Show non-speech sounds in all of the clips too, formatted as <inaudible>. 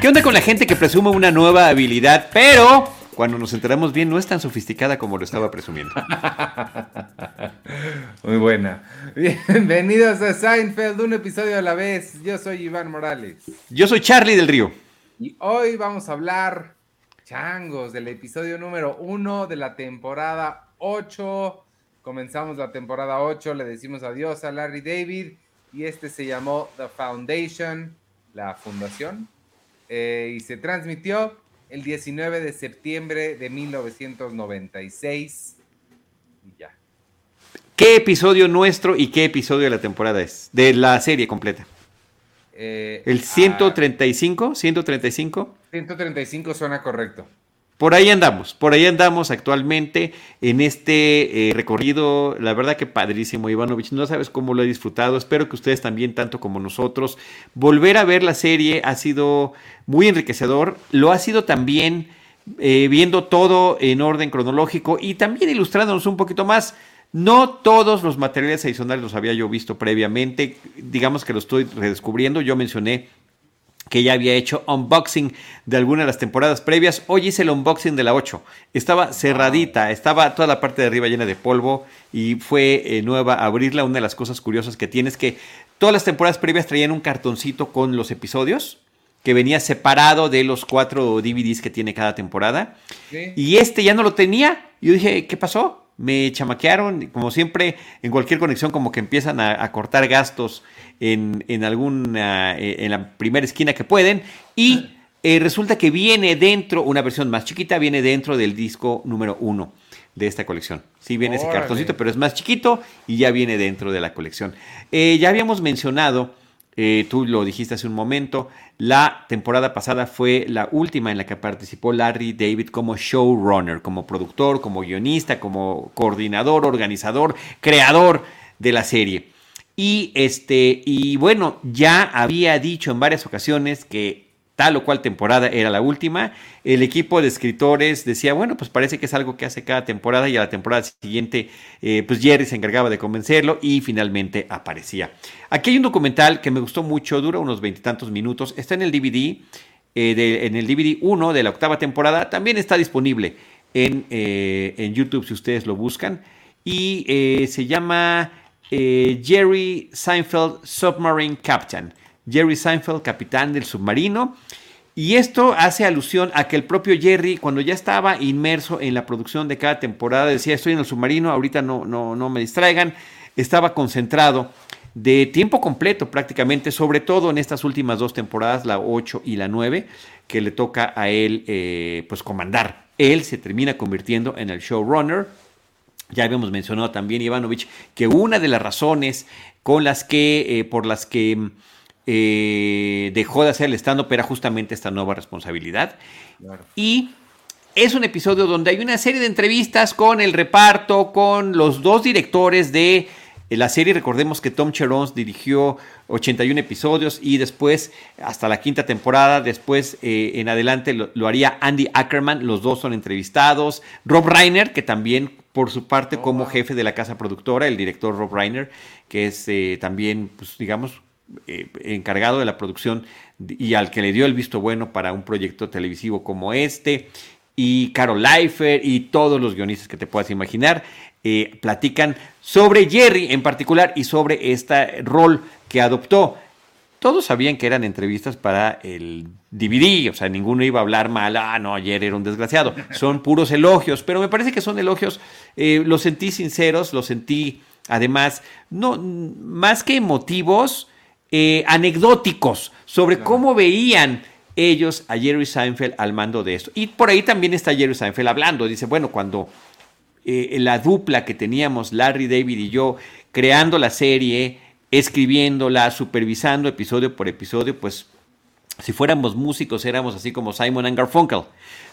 ¿Qué onda con la gente que presume una nueva habilidad, pero cuando nos enteramos bien no es tan sofisticada como lo estaba presumiendo? <laughs> Muy buena. Bienvenidos a Seinfeld, un episodio a la vez. Yo soy Iván Morales. Yo soy Charlie del Río. Y hoy vamos a hablar, changos, del episodio número uno de la temporada 8. Comenzamos la temporada 8, le decimos adiós a Larry David y este se llamó The Foundation, la fundación, eh, y se transmitió el 19 de septiembre de 1996. Y ya. ¿Qué episodio nuestro y qué episodio de la temporada es? De la serie completa. Eh, ¿El 135? ¿135? 135 suena correcto. Por ahí andamos, por ahí andamos actualmente en este eh, recorrido. La verdad que padrísimo, Ivanovich. No sabes cómo lo he disfrutado. Espero que ustedes también, tanto como nosotros. Volver a ver la serie ha sido muy enriquecedor. Lo ha sido también eh, viendo todo en orden cronológico y también ilustrándonos un poquito más. No todos los materiales adicionales los había yo visto previamente. Digamos que lo estoy redescubriendo. Yo mencioné que ya había hecho unboxing de alguna de las temporadas previas. Hoy hice el unboxing de la 8. Estaba cerradita, estaba toda la parte de arriba llena de polvo y fue eh, nueva abrirla. Una de las cosas curiosas que tiene es que todas las temporadas previas traían un cartoncito con los episodios que venía separado de los cuatro DVDs que tiene cada temporada. Y este ya no lo tenía. Yo dije, ¿qué pasó? Me chamaquearon, como siempre, en cualquier conexión como que empiezan a, cortar gastos en, en alguna, eh, en la primera esquina que pueden, y eh, resulta que viene dentro, una versión más chiquita, viene dentro del disco número uno de esta colección. Sí viene ese cartoncito, pero es más chiquito y ya viene dentro de la colección. Eh, ya habíamos mencionado eh, tú lo dijiste hace un momento, la temporada pasada fue la última en la que participó Larry David como showrunner, como productor, como guionista, como coordinador, organizador, creador de la serie. Y este, y bueno, ya había dicho en varias ocasiones que tal o cual temporada era la última. El equipo de escritores decía, bueno, pues parece que es algo que hace cada temporada y a la temporada siguiente, eh, pues Jerry se encargaba de convencerlo y finalmente aparecía. Aquí hay un documental que me gustó mucho, dura unos veintitantos minutos, está en el DVD, eh, en el DVD 1 de la octava temporada, también está disponible en, eh, en YouTube si ustedes lo buscan y se llama Jerry Seinfeld Submarine Captain. Jerry Seinfeld, capitán del submarino. Y esto hace alusión a que el propio Jerry, cuando ya estaba inmerso en la producción de cada temporada, decía, estoy en el submarino, ahorita no, no, no me distraigan, estaba concentrado de tiempo completo prácticamente, sobre todo en estas últimas dos temporadas, la 8 y la 9, que le toca a él eh, pues comandar. Él se termina convirtiendo en el showrunner. Ya habíamos mencionado también, Ivanovich, que una de las razones con las que, eh, por las que eh, dejó de hacer el stand-up era justamente esta nueva responsabilidad. Y es un episodio donde hay una serie de entrevistas con el reparto, con los dos directores de la serie. Recordemos que Tom Cherons dirigió 81 episodios y después, hasta la quinta temporada, después eh, en adelante lo, haría Andy Ackerman. Los dos son entrevistados. Rob Reiner, que también por su parte oh, como jefe de la casa productora, el director Rob Reiner, que es eh, también, pues digamos, eh, encargado de la producción y al que le dio el visto bueno para un proyecto televisivo como este, y Carol Leifer y todos los guionistas que te puedas imaginar, eh, platican sobre Jerry en particular y sobre este rol que adoptó. Todos sabían que eran entrevistas para el DVD, o sea, ninguno iba a hablar mal, ah, no, ayer era un desgraciado. Son puros elogios, pero me parece que son elogios, eh, los sentí sinceros, los sentí, además, no, más que emotivos, eh, anecdóticos sobre cómo veían ellos a Jerry Seinfeld al mando de esto. Y por ahí también está Jerry Seinfeld hablando. Dice, bueno, cuando eh, la dupla que teníamos, Larry David y yo, creando la serie, escribiéndola, supervisando episodio por episodio, pues si fuéramos músicos éramos así como Simon and Garfunkel.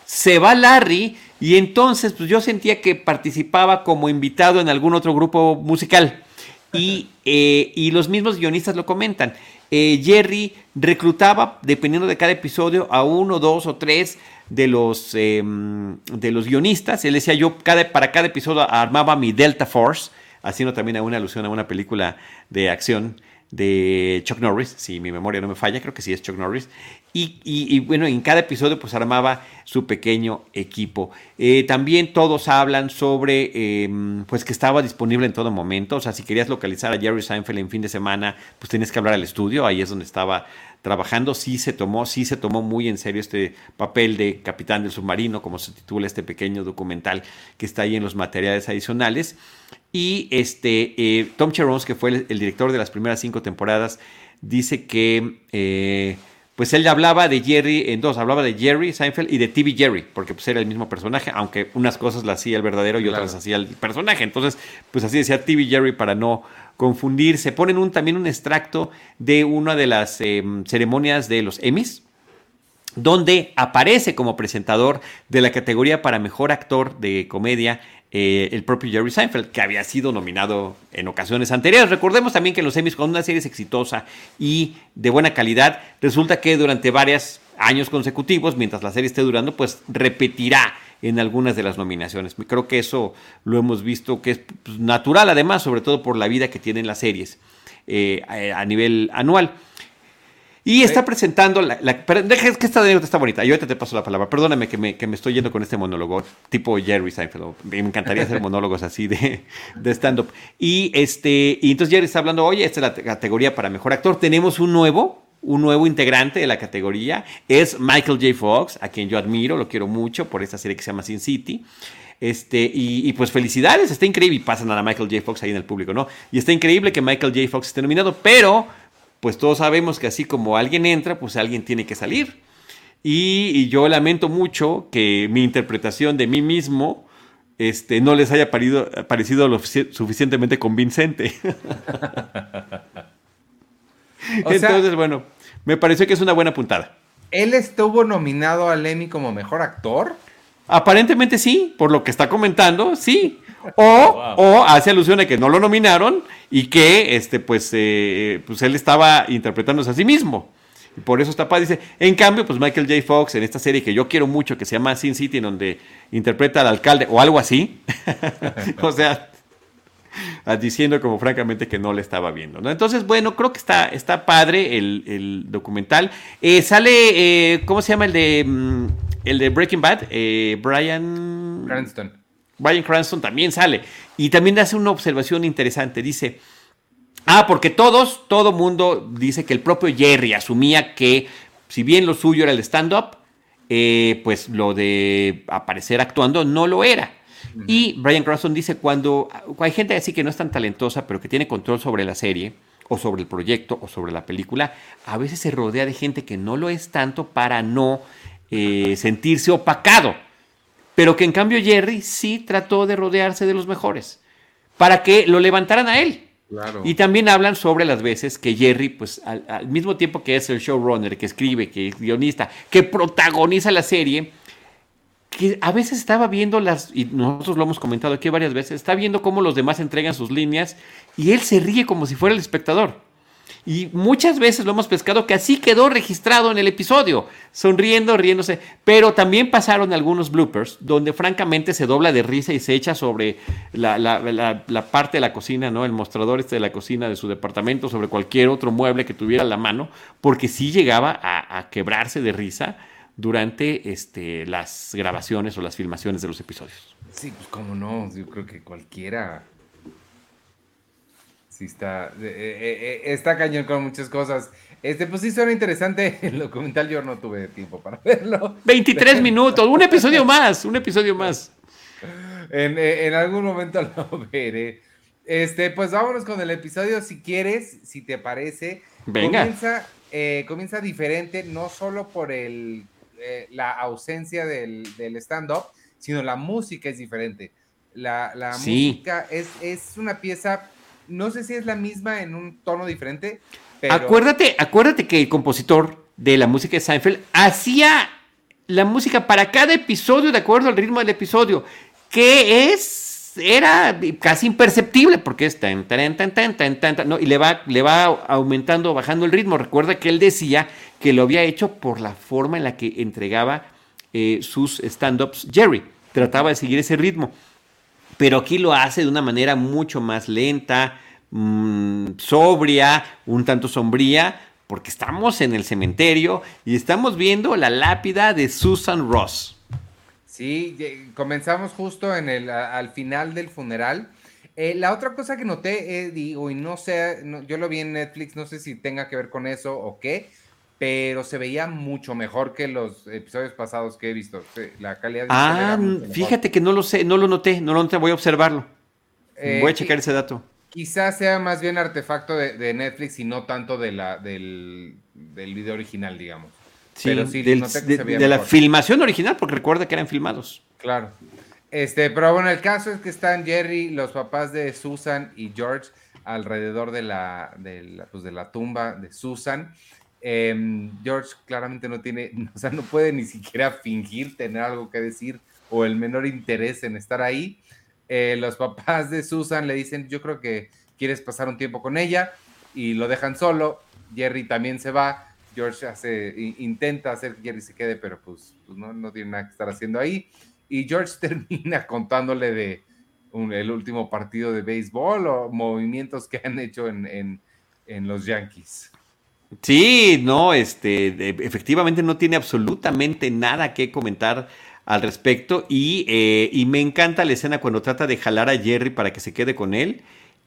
Se va Larry y entonces pues yo sentía que participaba como invitado en algún otro grupo musical. Eh, y, los mismos guionistas lo comentan. Eh, Jerry reclutaba, dependiendo de cada episodio, a uno, dos o tres de los, em, de los guionistas. Él decía, yo cada, para cada episodio armaba mi Delta Force, haciendo también una alusión a una película de acción de Chuck Norris, si mi memoria no me falla, creo que sí es Chuck Norris. Y, bueno, en cada episodio pues armaba su pequeño equipo. Eh, también todos hablan sobre em, pues que estaba disponible en todo momento. O sea, si querías localizar a Jerry Seinfeld en fin de semana, pues tenías que hablar al estudio, ahí es donde estaba trabajando. Sí se tomó, sí se tomó muy en serio este papel de capitán del submarino, como se titula este pequeño documental que está ahí en los materiales adicionales. Y este, eh, Tom Cherons, que fue el, director de las primeras cinco temporadas, dice que eh, pues él hablaba de Jerry en dos, hablaba de Jerry Seinfeld y de TV Jerry, porque pues era el mismo personaje, aunque unas cosas las hacía el verdadero y otras hacía el personaje. Entonces, pues así decía TV Jerry para no confundirse. Ponen un, también un extracto de una de las em, ceremonias de los Emmys, donde aparece como presentador de la categoría para mejor actor de comedia eh, el propio Jerry Seinfeld, que había sido nominado en ocasiones anteriores. Recordemos también que los Emmys, cuando una serie exitosa y de buena calidad, resulta que durante varios años consecutivos, mientras la serie esté durando, pues repetirá en algunas de las nominaciones. Creo que eso lo hemos visto que es pues, natural, además, sobre todo por la vida que tienen las series eh, a nivel anual. Y está presentando la, deja que esta anécdota está bonita. Yo ahorita te paso la palabra. Perdóname que me, que me estoy yendo con este monólogo, tipo Jerry Seinfeld. Me encantaría hacer <laughs> monólogos así de, de stand-up. Y este, y entonces Jerry está hablando, oye, esta es la categoría para mejor actor. Tenemos un nuevo, un nuevo integrante de la categoría. Es Michael J. Fox, a quien yo admiro, lo quiero mucho por esta serie que se llama Sin City. Este, y, y, pues felicidades, está increíble. Y pasan a Michael J. Fox ahí en el público, ¿no? Y está increíble que Michael J. Fox esté nominado, pero pues todos sabemos que así como alguien entra, pues alguien tiene que salir. Y, yo lamento mucho que mi interpretación de mí mismo este, no les haya parecido lo suficientemente convincente. <laughs> Entonces, bueno, me pareció que es una buena puntada. ¿Él estuvo nominado al Emmy como mejor actor? Aparentemente sí, por lo que está comentando, sí. O, hace alusión a que no lo nominaron y que este, pues, eh, pues él estaba interpretándose a sí mismo. Y por eso está padre. Dice, en cambio, pues Michael J. Fox en esta serie que yo quiero mucho, que se llama Sin City, en donde interpreta al alcalde o algo así. <laughs> o sea, <laughs> diciendo como francamente que no le estaba viendo. ¿no? Entonces, bueno, creo que está, está padre el, documental. Eh, sale, eh, ¿cómo se llama el de, mm, el de Breaking Bad? Brian... Cranston. Brian Cranston también sale. Y también hace una observación interesante. Dice, ah, porque todos, todo mundo dice que el propio Jerry asumía que si bien lo suyo era el stand-up, eh, pues lo de aparecer actuando no lo era. Y Brian Cranston dice, cuando hay gente así que no es tan talentosa, pero que tiene control sobre la serie, o sobre el proyecto, o sobre la película, a veces se rodea de gente que no lo es tanto para no eh, sentirse opacado. Pero que en cambio Jerry sí trató de rodearse de los mejores para que lo levantaran a él. Y también hablan sobre las veces que Jerry, pues al, mismo tiempo que es el showrunner, que escribe, que es guionista, que protagoniza la serie, que a veces estaba viendo las, y nosotros lo hemos comentado aquí varias veces, está viendo cómo los demás entregan sus líneas y él se ríe como si fuera el espectador. Y muchas veces lo hemos pescado que así quedó registrado en el episodio, sonriendo, riéndose. Pero también pasaron algunos bloopers donde francamente se dobla de risa y se echa sobre la, parte de la cocina, ¿no? El mostrador este de la cocina de su departamento, sobre cualquier otro mueble que tuviera a la mano, porque sí llegaba a, quebrarse de risa durante este, las grabaciones o las filmaciones de los episodios. Sí, pues cómo no, yo creo que cualquiera sí está, eh, eh, eh, está cañón con muchas cosas. Este, pues sí suena interesante <laughs> el documental, yo no tuve tiempo para <laughs> verlo. 23 <laughs> minutos, un episodio más, un episodio más. En, algún momento lo veré. Este, pues vámonos con el episodio, si quieres, si te parece. Venga. Comienza, comienza diferente, no solo por el, la ausencia del, stand-up, sino la música es diferente. La, música es, es una pieza no sé si es la misma en un tono diferente. Pero... Acuérdate, acuérdate que el compositor de la música de Seinfeld hacía la música para cada episodio de acuerdo al ritmo del episodio, que es era casi imperceptible porque es tan tan tan tan tan tan, no, y le va le va aumentando bajando el ritmo. Recuerda que él decía que lo había hecho por la forma en la que entregaba eh, sus stand-ups Jerry. Trataba de seguir ese ritmo. pero aquí lo hace de una manera mucho más lenta, mmm, sobria, un tanto sombría, porque estamos en el cementerio y estamos viendo la lápida de Susan Ross. Sí, comenzamos justo en el, al final del funeral. Eh, la otra cosa que noté, eh, digo, y no sé, yo lo vi en Netflix, no sé si tenga que ver con eso o qué, pero se veía mucho mejor que los episodios pasados que he visto. La calidad de Ah, fíjate que no lo sé, no lo noté, no lo noté, voy a observarlo. voy a eh, checar ese dato. Quizás sea más bien artefacto de, Netflix y no tanto de la, del, video original, digamos. Sí, pero sí de, la filmación original, porque recuerda que eran filmados. Claro. Este, pero bueno, el caso es que están Jerry, los papás de Susan y George alrededor de la, de la, pues de la tumba de Susan. Em, George claramente no tiene, <laughs> o sea, no puede ni siquiera fingir tener algo que decir o el menor interés en estar ahí. Eh, los papás de Susan le dicen, yo creo que quieres pasar un tiempo con ella y lo dejan solo. Jerry también se va. George hace, intenta hacer que Jerry se quede, pero pues, pues no, no, tiene nada que estar haciendo ahí. Y George <laughs> termina contándole de el último partido de béisbol o movimientos que han hecho en, en los Yankees. Sí, no, este, efectivamente no tiene absolutamente nada que comentar al respecto y, eh, y, me encanta la escena cuando trata de jalar a Jerry para que se quede con él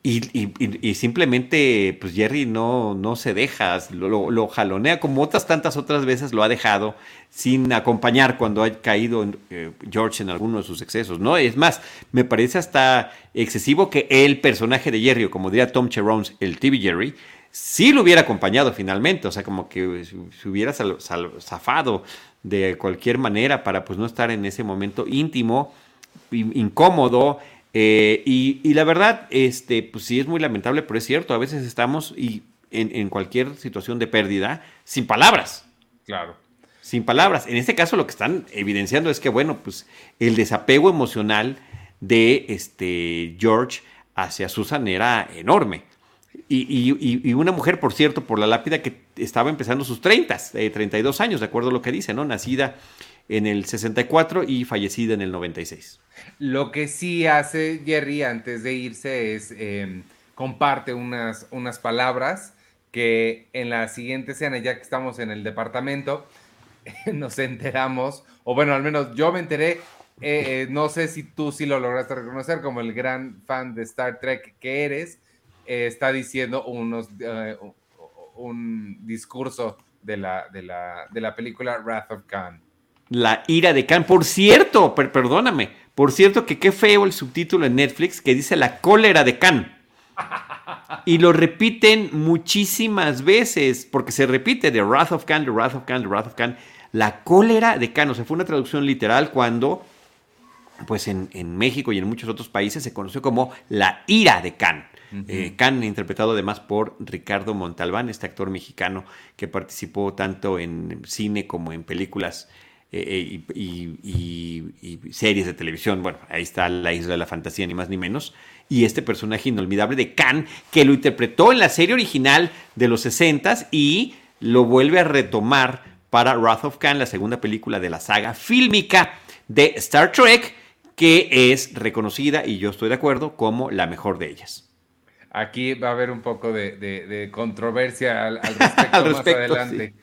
y, simplemente pues Jerry no, no se deja, lo, lo, jalonea como otras tantas otras veces lo ha dejado sin acompañar cuando ha caído eh, George en alguno de sus excesos, ¿no? Es más, me parece hasta excesivo que el personaje de Jerry, o como diría Tom Cherones, el TV Jerry, sí lo hubiera acompañado finalmente, o sea, como que se hubiera zafado de cualquier manera para pues no estar en ese momento íntimo, incómodo. Eh, y, la verdad, este, pues sí es muy lamentable, pero es cierto, a veces estamos y en, cualquier situación de pérdida sin palabras. Claro. Sin palabras. En este caso lo que están evidenciando es que, bueno, pues el desapego emocional de este George hacia Susan era enorme. Y, una mujer, por cierto, por la lápida que estaba empezando sus 30, 32 eh, años, de acuerdo a lo que dice, ¿no? Nacida en el 64 y fallecida en el 96. Lo que sí hace Jerry antes de irse es em, comparte unas, unas palabras que en la siguiente escena, ya que estamos en el departamento, <laughs> nos enteramos, o bueno, al menos yo me enteré, eh, eh, no sé si tú sí lo lograste reconocer como el gran fan de Star Trek que eres, eh, está diciendo unos, eh, un discurso de la, de, la, película Wrath of Khan. La ira de Khan. Por cierto, perdóname, por cierto que qué feo el subtítulo en Netflix que dice la cólera de Khan. Y lo repiten muchísimas veces, porque se repite de Wrath of Khan, The Wrath of Khan, The Wrath of Khan. La cólera de Khan, o sea, fue una traducción literal cuando, pues en, en México y en muchos otros países se conoció como la ira de Khan. Eh, Can, interpretado además por Ricardo Montalbán, este actor mexicano que participó tanto en cine como en películas eh, eh, y, series de televisión. Bueno, ahí está La Isla de la Fantasía, ni más ni menos. Y este personaje inolvidable de Can, que lo interpretó en la serie original de los 60 y lo vuelve a retomar para Wrath of Khan, la segunda película de la saga fílmica de Star Trek, que es reconocida, y yo estoy de acuerdo, como la mejor de ellas. Aquí va a haber un poco de, controversia al, <laughs> respecto, más adelante.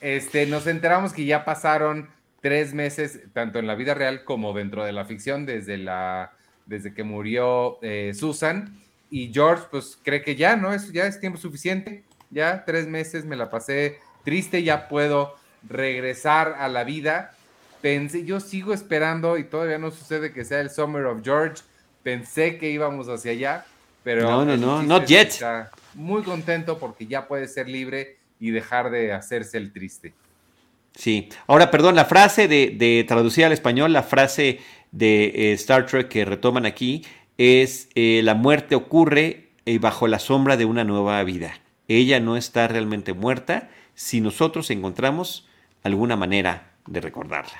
Este, nos enteramos que ya pasaron tres meses, tanto en la vida real como dentro de la ficción, desde, la, desde que murió eh, Susan. Y George, pues cree que ya, ¿no? Es, ya es tiempo suficiente. Ya tres meses me la pasé triste, ya puedo regresar a la vida. Pensé, yo sigo esperando y todavía no sucede que sea el Summer of George. Pensé que íbamos hacia allá pero no, no, no, not yet. Está muy contento porque ya puede ser libre y dejar de hacerse el triste. Sí. Ahora, perdón, la frase de, de traducida al español, la frase de eh, Star Trek que retoman aquí es eh, la muerte ocurre eh, bajo la sombra de una nueva vida. Ella no está realmente muerta si nosotros encontramos alguna manera de recordarla.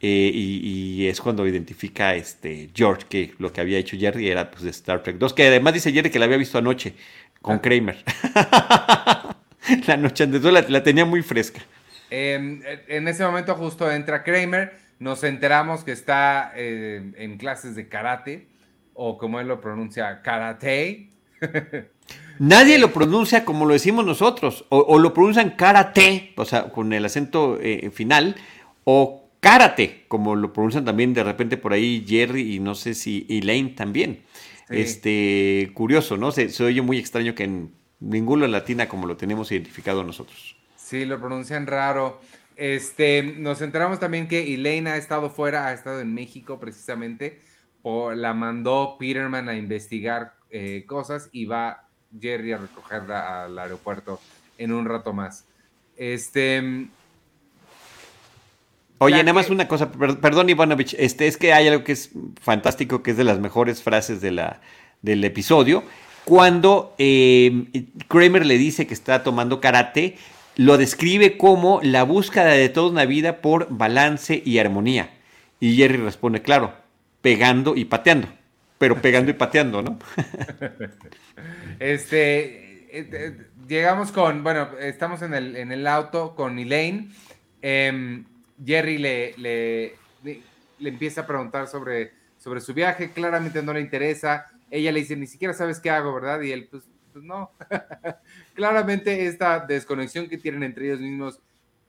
Eh, y, es cuando identifica este George que lo que había hecho Jerry era pues, de Star Trek 2, que además dice Jerry que la había visto anoche con ah. Kramer. <laughs> la noche antes, la, la tenía muy fresca. En ese momento justo entra Kramer, nos enteramos que está eh, en clases de karate, o como él lo pronuncia, karate. <laughs> Nadie lo pronuncia como lo decimos nosotros, o, lo pronuncian karate, o sea, con el acento eh, final, o karate, como lo pronuncian también de repente por ahí Jerry y no sé si Elaine también. Este, curioso, ¿no? Se, se, oye muy extraño que en ninguna latina como lo tenemos identificado nosotros. Sí, lo pronuncian raro. Este, nos enteramos también que Elaine ha estado fuera, ha estado en México precisamente, o la mandó Peterman a investigar eh, cosas y va Jerry a recogerla al aeropuerto en un rato más. Este. Oye, nada más una cosa, perdón Ivanovich, este, es que hay algo que es fantástico, que es de las mejores frases de la, del episodio. Cuando eh, Kramer le dice que está tomando karate, lo describe como la búsqueda de toda una vida por balance y armonía. Y Jerry responde, claro, pegando y pateando, pero pegando y pateando, ¿no? <laughs> este, eh, eh, llegamos con, bueno, estamos en el, en el auto con Elaine. Em, Jerry le, le, le, empieza a preguntar sobre, sobre su viaje, claramente no le interesa. Ella le dice, ni siquiera sabes qué hago, ¿verdad? Y él, pues, pues no. <laughs> claramente esta desconexión que tienen entre ellos mismos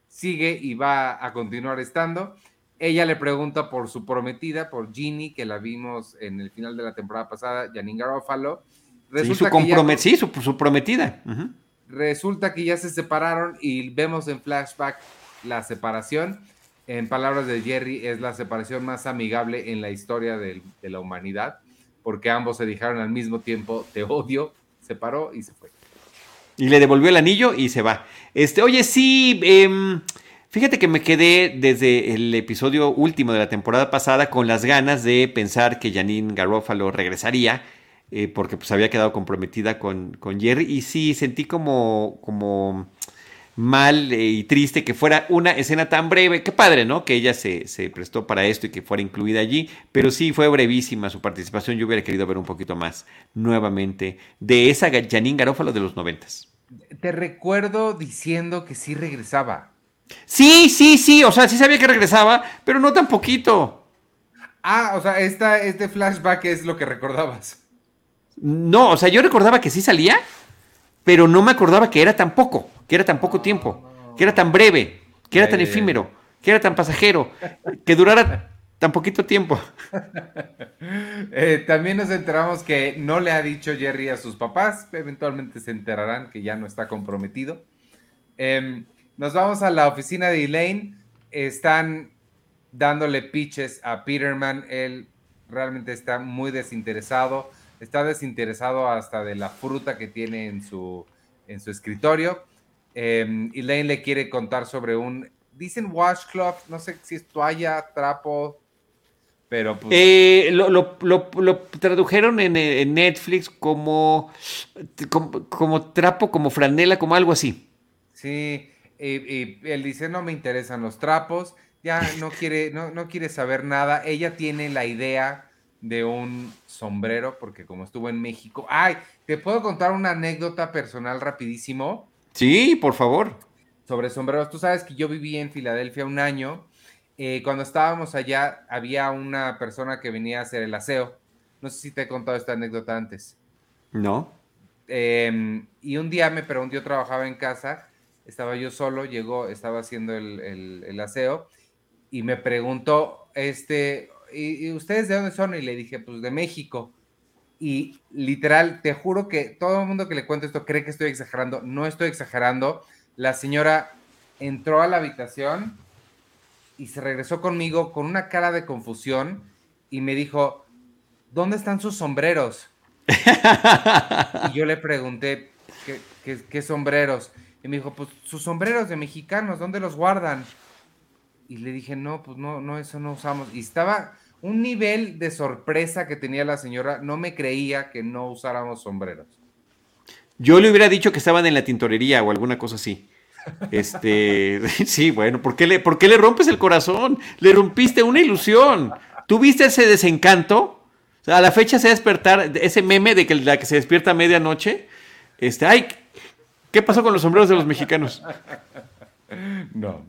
sigue y va a continuar estando. Ella le pregunta por su prometida, por Ginny, que la vimos en el final de la temporada pasada, Janine Garofalo. sí, su, sí, su, prometida. Resulta que ya se separaron y vemos en flashback la separación. En palabras de Jerry, es la separación más amigable en la historia de, la humanidad, porque ambos se dijeron al mismo tiempo, te odio, se paró y se fue. Y le devolvió el anillo y se va. Este, oye, sí, eh, Fíjate que me quedé desde el episodio último de la temporada pasada con las ganas de pensar que Janine Garofalo regresaría, eh, porque pues había quedado comprometida con, con, Jerry. Y sí, sentí como, como mal eh, y triste que fuera una escena tan breve. Qué padre, ¿no? Que ella se, se, prestó para esto y que fuera incluida allí. Pero sí, fue brevísima su participación. Yo hubiera querido ver un poquito más nuevamente de esa Janine Garofalo de los noventas. Te recuerdo diciendo que sí regresaba. Sí, sí, sí, o sea, sí sabía que regresaba, pero no tan poquito. Ah, o sea, esta, este flashback es lo que recordabas. No, o sea, yo recordaba que sí salía, pero no me acordaba que era tan poco, que era tan poco tiempo, que era tan breve, que era tan efímero, que era tan pasajero, que durara tan poquito tiempo. <laughs> Eh, también nos enteramos que no le ha dicho Jerry a sus papás, eventualmente se enterarán que ya no está comprometido. Eh, nos vamos a la oficina de Elaine. Están dándole pitches a Peterman. Él realmente está muy desinteresado. Está desinteresado hasta de la fruta que tiene en su, en su escritorio. Em, Elaine le quiere contar sobre un, dicen washcloth, no sé si es toalla, trapo, pero pues... Eh, lo, tradujeron en, Netflix como, como, como, trapo, como franela, como algo así. Sí, y, él dice, no me interesan los trapos, ya no <laughs> quiere, no, no quiere saber nada. Ella tiene la idea de un sombrero, porque como estuvo en México. Ay, ¿te puedo contar una anécdota personal rapidísimo? Sí, por favor. Sobre sombreros. Tú sabes que yo viví en Filadelfia un año. Eh, cuando estábamos allá, había una persona que venía a hacer el aseo. No sé si te he contado esta anécdota antes. No. Em, y un día me preguntó, yo trabajaba en casa estaba yo solo, llegó, estaba haciendo el, aseo y me preguntó, este, ¿y, ustedes de dónde son? Y le dije, pues de México. Y literal, te juro que todo el mundo que le cuento esto cree que estoy exagerando. No estoy exagerando. La señora entró a la habitación y se regresó conmigo con una cara de confusión y me dijo, ¿dónde están sus sombreros? <laughs> y yo le pregunté, qué sombreros? Y me dijo, pues sus sombreros de mexicanos, ¿dónde los guardan? Y le dije, no, pues no, no, eso no usamos. Y estaba un nivel de sorpresa que tenía la señora, no me creía que no usáramos sombreros. Yo le hubiera dicho que estaban en la tintorería o alguna cosa así. Este, <laughs> sí, bueno, ¿por qué, le, ¿por qué le rompes el corazón? Le rompiste una ilusión. ¿Tuviste ese desencanto? O sea, a la fecha se despertar, ese meme de que la que se despierta a medianoche, este, ay, ¿Qué pasó con los sombreros de los mexicanos? <laughs> No.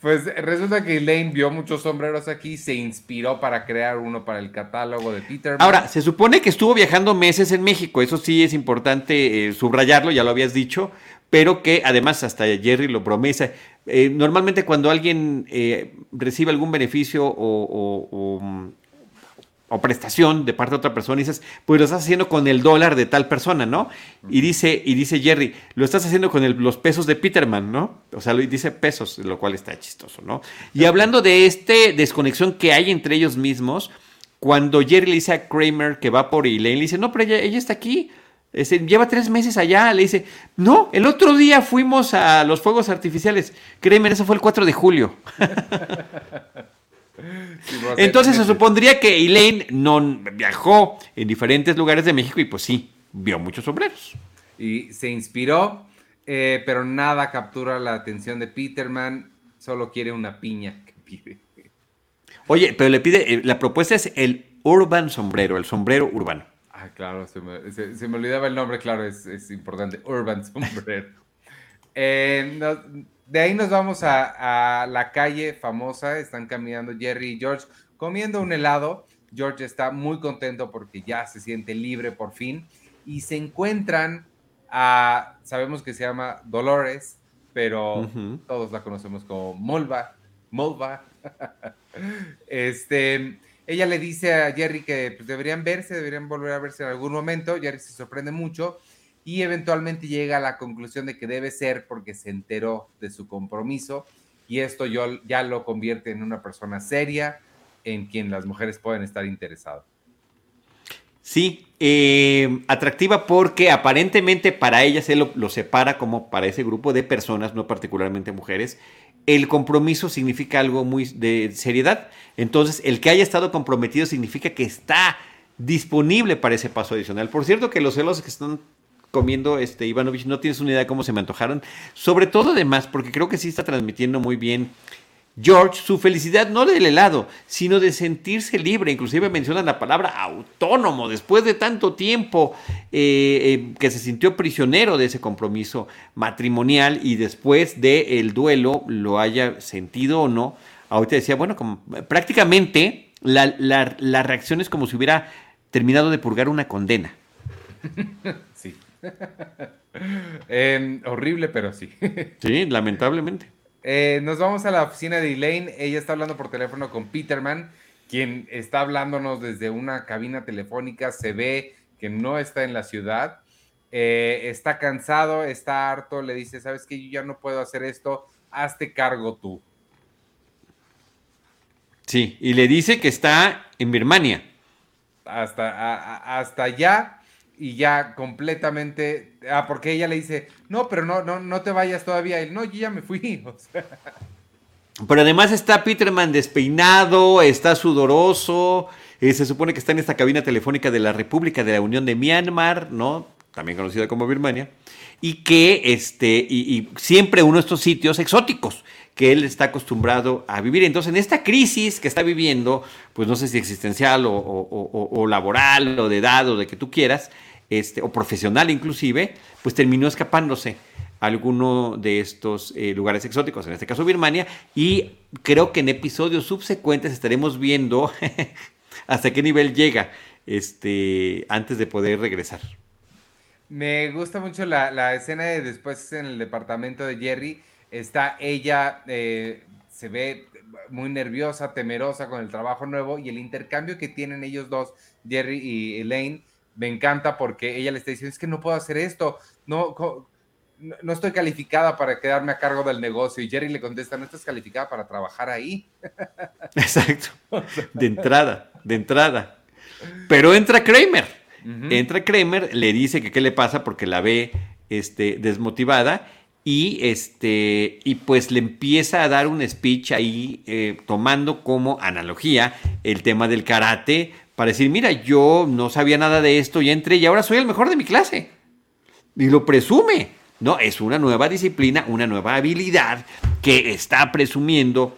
Pues resulta que Elaine vio muchos sombreros aquí, se inspiró para crear uno para el catálogo de Peter. Ahora, se supone que estuvo viajando meses en México, eso sí es importante eh, subrayarlo, ya lo habías dicho, pero que además hasta Jerry lo promesa. Eh, normalmente cuando alguien eh, recibe algún beneficio o, o prestación de parte de otra persona y dices, pues lo estás haciendo con el dólar de tal persona, ¿no? Y dice, y dice Jerry, lo estás haciendo con los pesos de Peterman, ¿no? O sea, lo dice pesos, lo cual está chistoso, ¿no? Y hablando de este desconexión que hay entre ellos mismos, cuando Jerry le dice a Kramer que va por Elaine, le dice, no, pero ella, ella está aquí. Este, lleva tres meses allá, le dice, no, el otro día fuimos a los fuegos artificiales. Kramer, eso fue el 4 de julio. <laughs> Entonces se supondría que Elaine no viajó en diferentes lugares de México y pues sí, vio muchos sombreros. Y se inspiró, eh, pero nada captura la atención de Peterman, solo quiere una piña que pide. Oye, pero le pide, eh, la propuesta es el urban sombrero, el sombrero urbano. Ah, claro, se me, olvidaba el nombre, claro, es, importante, urban sombrero. <laughs> Eh, de ahí nos vamos a, la calle famosa, están caminando Jerry y George comiendo un helado. George está muy contento porque ya se siente libre por fin y se encuentran a, sabemos que se llama Dolores, pero todos la conocemos como Molva, Molva. <laughs> este, ella le dice a Jerry que pues, deberían verse, deberían volver a verse en algún momento. Jerry se sorprende mucho y eventualmente llega a la conclusión de que debe ser porque se enteró de su compromiso y esto yo, ya lo convierte en una persona seria en quien las mujeres pueden estar interesadas. Sí, eh, atractiva porque aparentemente para ella se lo, separa como para ese grupo de personas, no particularmente mujeres. El compromiso significa algo muy de seriedad. Entonces, el que haya estado comprometido significa que está disponible para ese paso adicional. Por cierto, que los celos que están comiendo este Ivanovich, no tienes una idea de cómo se me antojaron. Sobre todo además, porque creo que sí está transmitiendo muy bien George su felicidad no del helado, sino de sentirse libre. Inclusive mencionan la palabra autónomo después de tanto tiempo eh, eh, que se sintió prisionero de ese compromiso matrimonial y después del duelo lo haya sentido o no. Ahorita decía, bueno, como, prácticamente la, la reacción es como si hubiera terminado de purgar una condena. <laughs> <laughs> Horrible, pero sí. <laughs> sí, lamentablemente. Eh, nos vamos a la oficina de Elaine. Ella está hablando por teléfono con Peterman, quien está hablándonos desde una cabina telefónica. Se ve que no está en la ciudad. Eh, está cansado, está harto. Le dice: ¿Sabes que Yo ya no puedo hacer esto. Hazte cargo tú. Sí, y le dice que está en Birmania. Hasta, hasta allá y ya completamente, ah, porque ella le dice, no, pero no, no, no te vayas todavía. Él, no, yo ya me fui. <laughs> Pero además está Peterman despeinado, está sudoroso, eh, se supone que está en esta cabina telefónica de la República de la Unión de Myanmar, ¿no? También conocida como Birmania, y que este, y, siempre uno de estos sitios exóticos que él está acostumbrado a vivir. Entonces, en esta crisis que está viviendo, pues no sé si existencial o, o laboral o de edad o de que tú quieras, este, o profesional inclusive, pues terminó escapándose a alguno de estos eh, lugares exóticos, en este caso Birmania, y creo que en episodios subsecuentes estaremos viendo <laughs> hasta qué nivel llega este, antes de poder regresar. Me gusta mucho la, escena de después en el departamento de Jerry. Está ella, eh, se ve muy nerviosa, temerosa con el trabajo nuevo y el intercambio que tienen ellos dos, Jerry y Elaine, me encanta porque ella le está diciendo, es que no puedo hacer esto, no, no estoy calificada para quedarme a cargo del negocio. Y Jerry le contesta, no estás calificada para trabajar ahí. <laughs> Exacto, de entrada, de entrada. Pero entra Kramer, entra Kramer, le dice que qué le pasa porque la ve este, desmotivada y, este, y pues le empieza a dar un speech ahí eh, tomando como analogía el tema del karate, para decir, mira, yo no sabía nada de esto, ya entré y ahora soy el mejor de mi clase. Y lo presume. No, es una nueva disciplina, una nueva habilidad que está presumiendo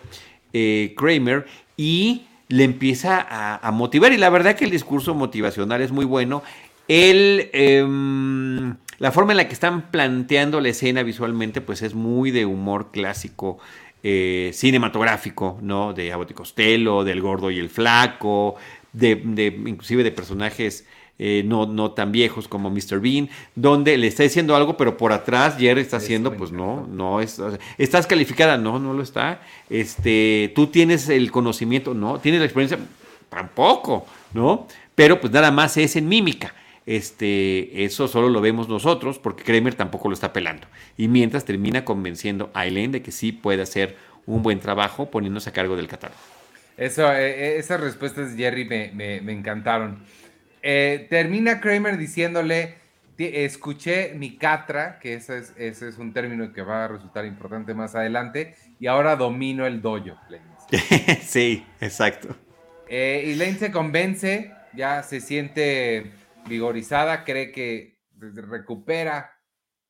eh, Kramer y le empieza a, motivar. Y la verdad que el discurso motivacional es muy bueno. Él, em, la forma en la que están planteando la escena visualmente, pues es muy de humor clásico eh, cinematográfico, ¿no? De Abbott y Costello, del Gordo y el Flaco, de, de inclusive de personajes eh, no, no tan viejos como Mr. Bean, donde le está diciendo algo, pero por atrás Jerry está haciendo, pues no, no es, estás calificada, no, no lo está. Este, tú tienes el conocimiento, no, tienes la experiencia, tampoco, ¿no? Pero pues nada más es en mímica. Este, eso solo lo vemos nosotros porque Kramer tampoco lo está pelando. Y mientras termina convenciendo a Elaine de que sí puede hacer un buen trabajo poniéndose a cargo del catálogo. Eso, eh, eh, esas respuestas de Jerry me, me encantaron. Eh, termina Kramer diciéndole, escuché mi catra, que ese es, ese es un término que va a resultar importante más adelante, y ahora domino el dojo. <laughs> sí, exacto. Eh, y Lane se convence, ya se siente vigorizada, cree que recupera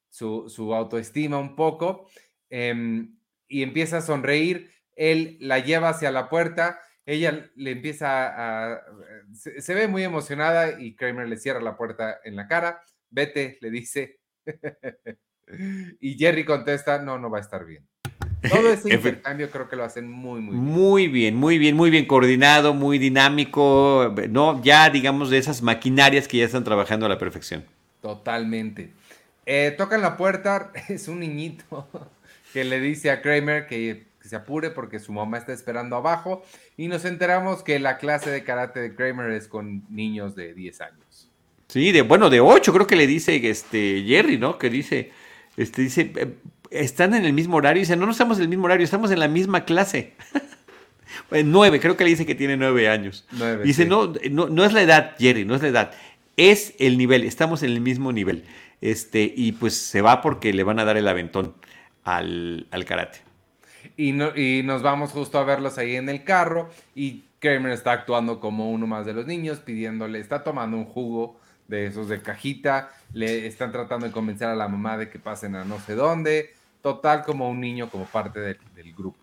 su, su autoestima un poco em, y empieza a sonreír. Él la lleva hacia la puerta ella le empieza a... se, ve muy emocionada y Kramer le cierra la puerta en la cara. Vete, le dice. <laughs> y Jerry contesta, no, no va a estar bien. <laughs> Todo ese intercambio creo que lo hacen muy, muy bien. Muy bien, muy bien, muy bien coordinado, muy dinámico, ¿no? Ya, digamos, de esas maquinarias que ya están trabajando a la perfección. Totalmente. Eh, tocan la puerta, <laughs> es un niñito que le dice a Kramer que que se apure porque su mamá está esperando abajo y nos enteramos que la clase de karate de Kramer es con niños de 10 años. Sí, de bueno, de 8 creo que le dice este Jerry, ¿no? Que dice este dice eh, están en el mismo horario, dice, "No, no estamos en el mismo horario, estamos en la misma clase." <laughs> nueve, creo que le dice que tiene nueve años. dice, no, no, no es la edad, Jerry, no es la edad, es el nivel, estamos en el mismo nivel. Este, y pues se va porque le van a dar el aventón al, al karate. Y, nos vamos justo a verlos ahí en el carro y Kramer está actuando como uno más de los niños, pidiéndole, está tomando un jugo de esos de cajita, le están tratando de convencer a la mamá de que pasen a no sé dónde, total como un niño, como parte del, grupo.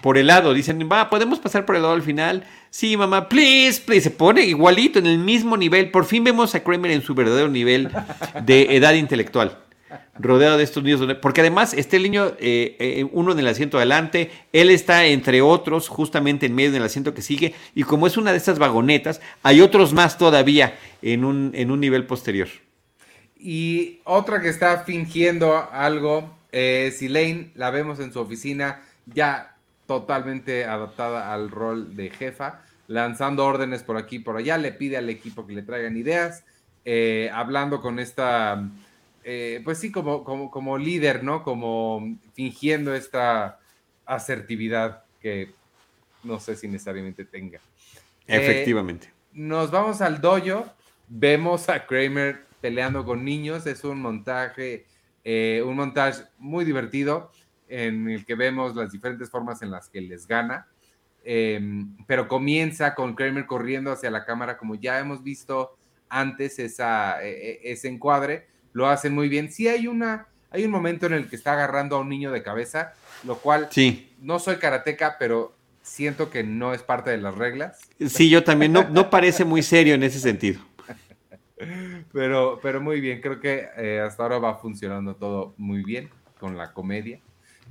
Por el lado, dicen, va, podemos pasar por el lado al final. Sí, mamá, please, please. Se pone igualito, en el mismo nivel. Por fin vemos a Kramer en su verdadero nivel de edad intelectual rodeado de estos niños, porque además este niño, eh, eh, uno en el asiento adelante, él está entre otros justamente en medio del asiento que sigue, y como es una de estas vagonetas, hay otros más todavía en un, en un nivel posterior. Y otra que está fingiendo algo es Elaine, la vemos en su oficina ya totalmente adaptada al rol de jefa, lanzando órdenes por aquí y por allá, le pide al equipo que le traigan ideas, eh, hablando con esta eh, pues sí, como, como, líder, ¿no? Como fingiendo esta asertividad que no sé si necesariamente tenga. Eh, Efectivamente. nos vamos al dojo, vemos a Kramer peleando con niños, es un montaje, eh, un montaje muy divertido en el que vemos las diferentes formas en las que les gana, em, pero comienza con Kramer corriendo hacia la cámara como ya hemos visto antes esa, e, e, ese encuadre, lo hacen muy bien. Sí hay una, hay un momento en el que está agarrando a un niño de cabeza, lo cual sí. no soy karateca, pero siento que no es parte de las reglas. Sí, yo también, no, no parece muy serio en ese sentido. Pero, pero muy bien, creo que eh, hasta ahora va funcionando todo muy bien con la comedia.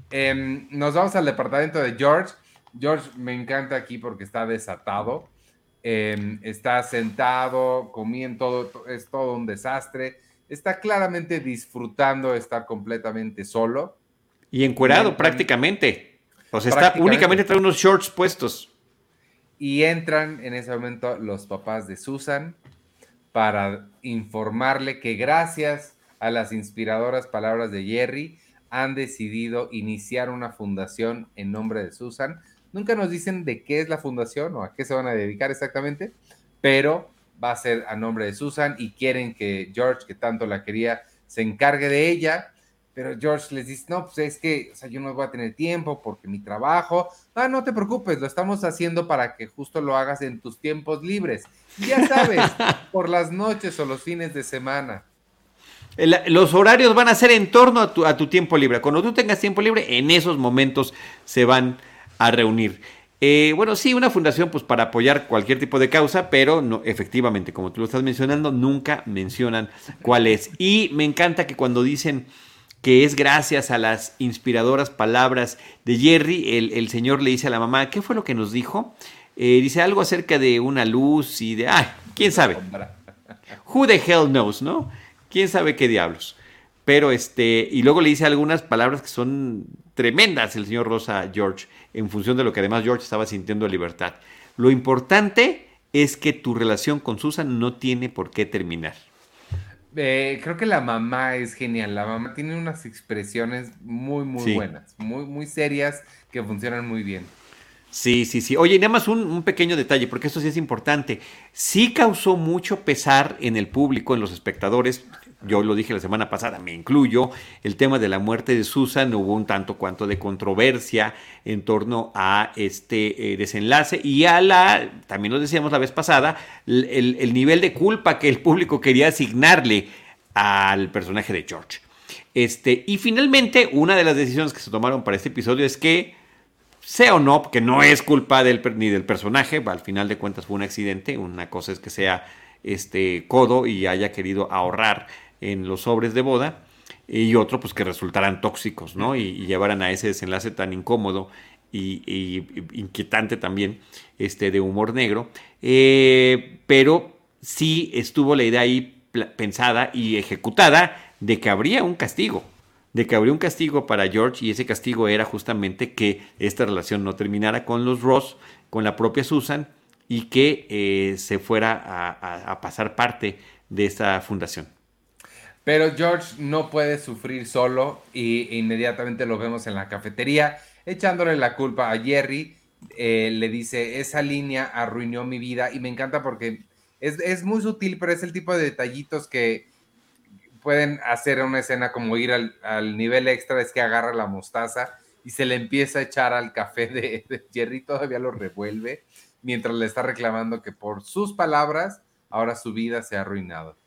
Em, nos vamos al departamento de George. George me encanta aquí porque está desatado. Em, está sentado, comiendo todo, es todo un desastre está claramente disfrutando estar completamente solo. Y encuerado prácticamente. O sea, está únicamente trae unos shorts puestos. Y entran en ese momento los papás de Susan para informarle que gracias a las inspiradoras palabras de Jerry han decidido iniciar una fundación en nombre de Susan. Nunca nos dicen de qué es la fundación o a qué se van a dedicar exactamente, pero va a ser a nombre de Susan y quieren que George, que tanto la quería, se encargue de ella. Pero George les dice, no, pues es que, o sea, yo no voy a tener tiempo porque mi trabajo. Ah, no te preocupes, lo estamos haciendo para que justo lo hagas en tus tiempos libres. Ya sabes, <laughs> por las noches o los fines de semana. los horarios van a ser en torno a tu, a tu tiempo libre. Cuando tú tengas tiempo libre, en esos momentos se van a reunir. Eh, bueno, sí, una fundación pues para apoyar cualquier tipo de causa, pero no, efectivamente, como tú lo estás mencionando, nunca mencionan cuál es. Y me encanta que cuando dicen que es gracias a las inspiradoras palabras de Jerry, el, señor le dice a la mamá, ¿qué fue lo que nos dijo? Eh, dice algo acerca de una luz y de, ay, quién sabe. Who the hell knows, ¿no? ¿Quién sabe qué diablos? Pero este, y luego le dice algunas palabras que son tremendas el señor Rosa George, en función de lo que además George estaba sintiendo de libertad. Lo importante es que tu relación con Susan no tiene por qué terminar. Eh, creo que la mamá es genial. La mamá tiene unas expresiones muy, muy buenas, muy, muy serias, que funcionan muy bien. Sí, sí, sí. Oye, nada más un, pequeño detalle, porque esto sí es importante. Sí causó mucho pesar en el público, en los espectadores. Yo lo dije la semana pasada, me incluyo. El tema de la muerte de Susan, hubo un tanto cuanto de controversia en torno a este eh, desenlace y a la, también lo decíamos la vez pasada, el, el nivel de culpa que el público quería asignarle al personaje de George. Este, y finalmente, una de las decisiones que se tomaron para este episodio es que sea o no, que no es culpa ni del personaje, al final de cuentas fue un accidente, una cosa es que sea este codo y haya querido ahorrar en los sobres de boda, y otro pues que resultaran tóxicos, ¿no? Y, llevaran a ese desenlace tan incómodo y, inquietante también, este, de humor negro, eh, pero sí estuvo la idea ahí pensada y ejecutada de que habría un castigo, de que habría un castigo para George y ese castigo era justamente que esta relación no terminara con los Ross, con la propia Susan y que eh, se fuera a, pasar parte de esta fundación. Pero George no puede sufrir solo y inmediatamente lo vemos en la cafetería echándole la culpa a Jerry. Eh, le dice, esa línea arruinó mi vida y me encanta porque es, es muy sutil, pero es el tipo de detallitos que, pueden hacer una escena como ir al, nivel extra, es que agarra la mostaza y se le empieza a echar al café de, Jerry, todavía lo revuelve, mientras le está reclamando que por sus palabras, ahora su vida se ha arruinado.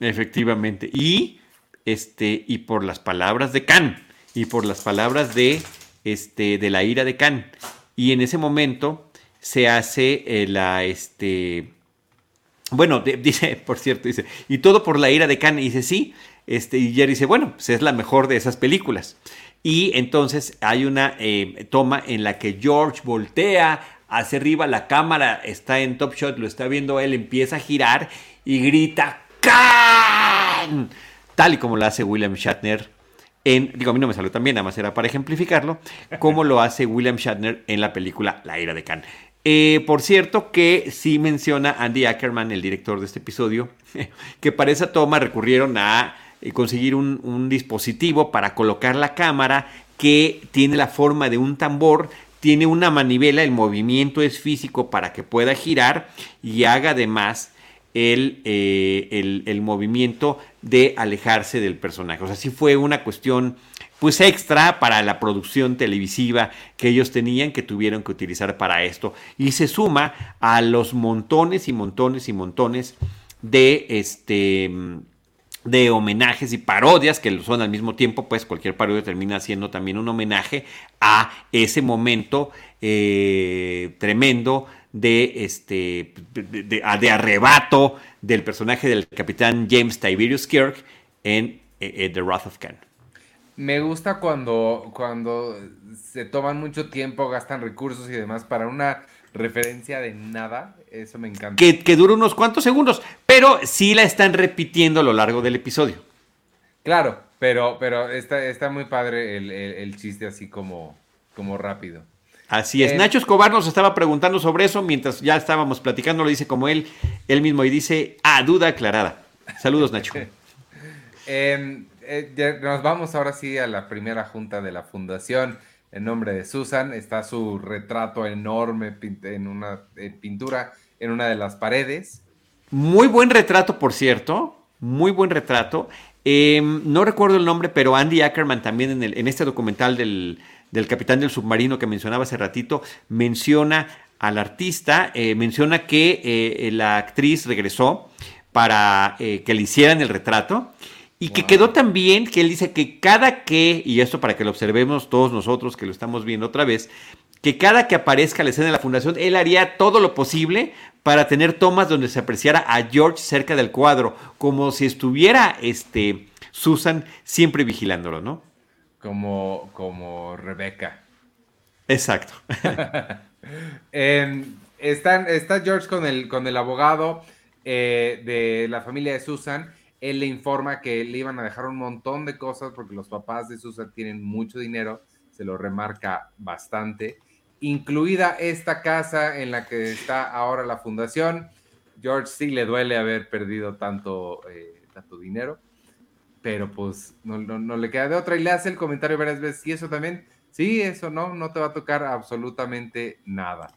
Efectivamente. Y, este, y por las palabras de Khan, y por las palabras de, este, de la ira de Khan. Y en ese momento se hace eh, la, este, bueno, <laughs> dice, por cierto, dice, y todo por la ira de Khan. Y dice, sí. Este, y Jerry dice, bueno, pues es la mejor de esas películas. Y entonces hay una eh, toma en la que George voltea hacia arriba, la cámara está en top shot, lo está viendo él, empieza a girar y grita, Tal y como lo hace William Shatner en, digo, a mí no me salió tan bien, nada más era para ejemplificarlo, como lo hace William Shatner en la película La ira de Khan. Eh, por cierto, que sí menciona Andy Ackerman, el director de este episodio, <laughs> que para esa toma recurrieron a eh, conseguir un, dispositivo para colocar la cámara que tiene la forma de un tambor, tiene una manivela, el movimiento es físico para que pueda girar y haga además el, eh, el, el movimiento de alejarse del personaje. O sea, sí fue una cuestión pues extra para la producción televisiva que ellos tenían que tuvieron que utilizar para esto y se suma a los montones y montones y montones de este de homenajes y parodias que son al mismo tiempo, pues cualquier parodia termina siendo también un homenaje a ese momento eh, tremendo de este de, arrebato del personaje del capitán James Tiberius Kirk en eh, eh, The Wrath of Khan. Me gusta cuando, cuando se toman mucho tiempo, gastan recursos y demás para una referencia de nada. Eso me encanta. Que, que dura unos cuantos segundos, pero sí la están repitiendo a lo largo del episodio. Claro, pero, pero está, está muy padre el, chiste así como, como rápido. Así es. Eh, Nacho Escobar nos estaba preguntando sobre eso mientras ya estábamos platicando, lo dice como él, él mismo y dice, ah, duda aclarada. Saludos, Nacho. <laughs> eh, eh, nos vamos ahora sí a la primera junta de la fundación en nombre de Susan. Está su retrato enorme en una pintura en una de las paredes. Muy buen retrato, por cierto. Muy buen retrato. Em, no recuerdo el nombre, pero Andy Ackerman también en, el, en este documental del, capitán del submarino que mencionaba hace ratito, menciona al artista, eh, menciona que eh, la actriz regresó para que le hicieran el retrato y que quedó tan bien que él dice que cada que, y esto para que lo observemos todos nosotros que lo estamos viendo otra vez, que cada que aparezca la escena de la fundación, él haría todo lo posible para tener tomas donde se apreciara a George cerca del cuadro, como si estuviera este, Susan siempre vigilándolo, ¿no? Como, como Rebeca. Exacto. <laughs> está George con el, con el abogado eh, de la familia de Susan. Él le informa que le iban a dejar un montón de cosas porque los papás de Susan tienen mucho dinero. Se lo remarca bastante. Incluida esta casa en la que está ahora la fundación. George sí le duele haber perdido tanto, eh, tanto dinero, pero pues no, no, le queda de otra y le hace el comentario varias veces y eso también, sí, eso no, no te va a tocar absolutamente nada.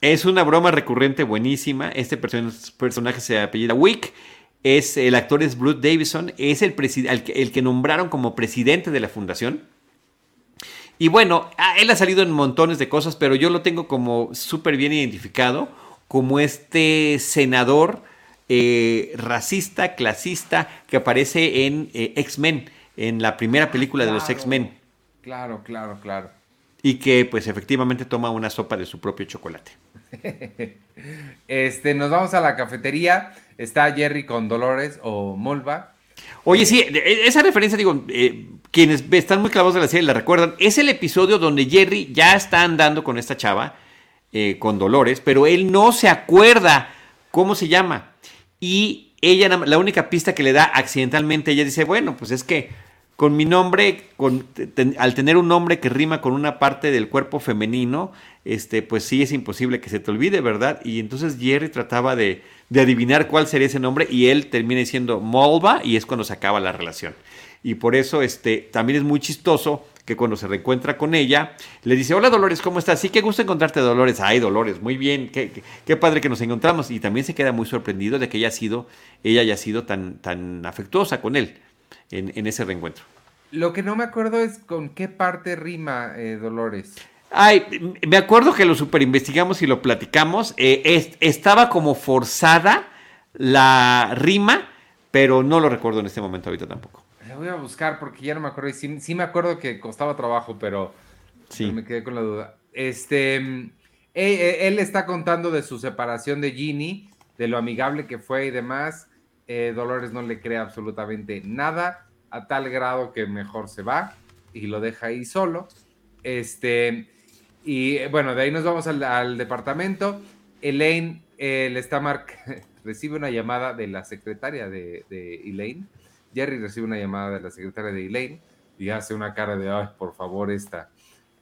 Es una broma recurrente buenísima. Este personaje se apellida Wick. Es, el actor es Bruce Davison. Es el, el, que nombraron como presidente de la fundación. Y bueno, ah, él ha salido en montones de cosas, pero yo lo tengo como súper bien identificado como este senador eh, racista, clasista, que aparece en eh, X-Men, en la primera película de los X-Men. Claro, claro, claro. Y que pues efectivamente toma una sopa de su propio chocolate. <laughs> este, nos vamos a la cafetería. Está Jerry con Dolores o Molva. Oye, sí, e, esa referencia, digo, eh, quienes están muy clavados de la serie la recuerdan. Es el episodio donde Jerry ya está andando con esta chava eh, con Dolores, pero él no se acuerda cómo se llama. Y ella, la única pista que le da accidentalmente, ella dice, bueno, pues es que con mi nombre, con, al tener un nombre que rima con una parte del cuerpo femenino, este, pues sí es imposible que se te olvide, ¿verdad? Y entonces Jerry trataba de, de adivinar cuál sería ese nombre y él termina diciendo Molva y es cuando se acaba la relación. Y por eso este, también es muy chistoso que cuando se reencuentra con ella, le dice, hola Dolores, ¿cómo estás? Sí, qué gusto encontrarte Dolores. Ay, Dolores, muy bien, qué, padre que nos encontramos. Y también se queda muy sorprendido de que sido, ella haya sido tan, tan afectuosa con él en, ese reencuentro. Lo que no me acuerdo es con qué parte rima eh, Dolores. Ay, me acuerdo que lo super investigamos y lo platicamos. Eh, estaba como forzada la rima, pero no lo recuerdo en este momento ahorita tampoco voy a buscar porque ya no me acuerdo. Sí, sí me acuerdo que costaba trabajo, pero, sí. me quedé con la duda. Este, mm, e, e, él, está contando de su separación de Ginny, de lo amigable que fue y demás. Eh, Dolores no le cree absolutamente nada, a tal grado que mejor se va y lo deja ahí solo. Este, y bueno, de ahí nos vamos al, departamento. Elaine eh, le está mar <laughs> recibe una llamada de la secretaria de, de Elaine Jerry recibe una llamada de la secretaria de Elaine y hace una cara de, ay, por favor, esta.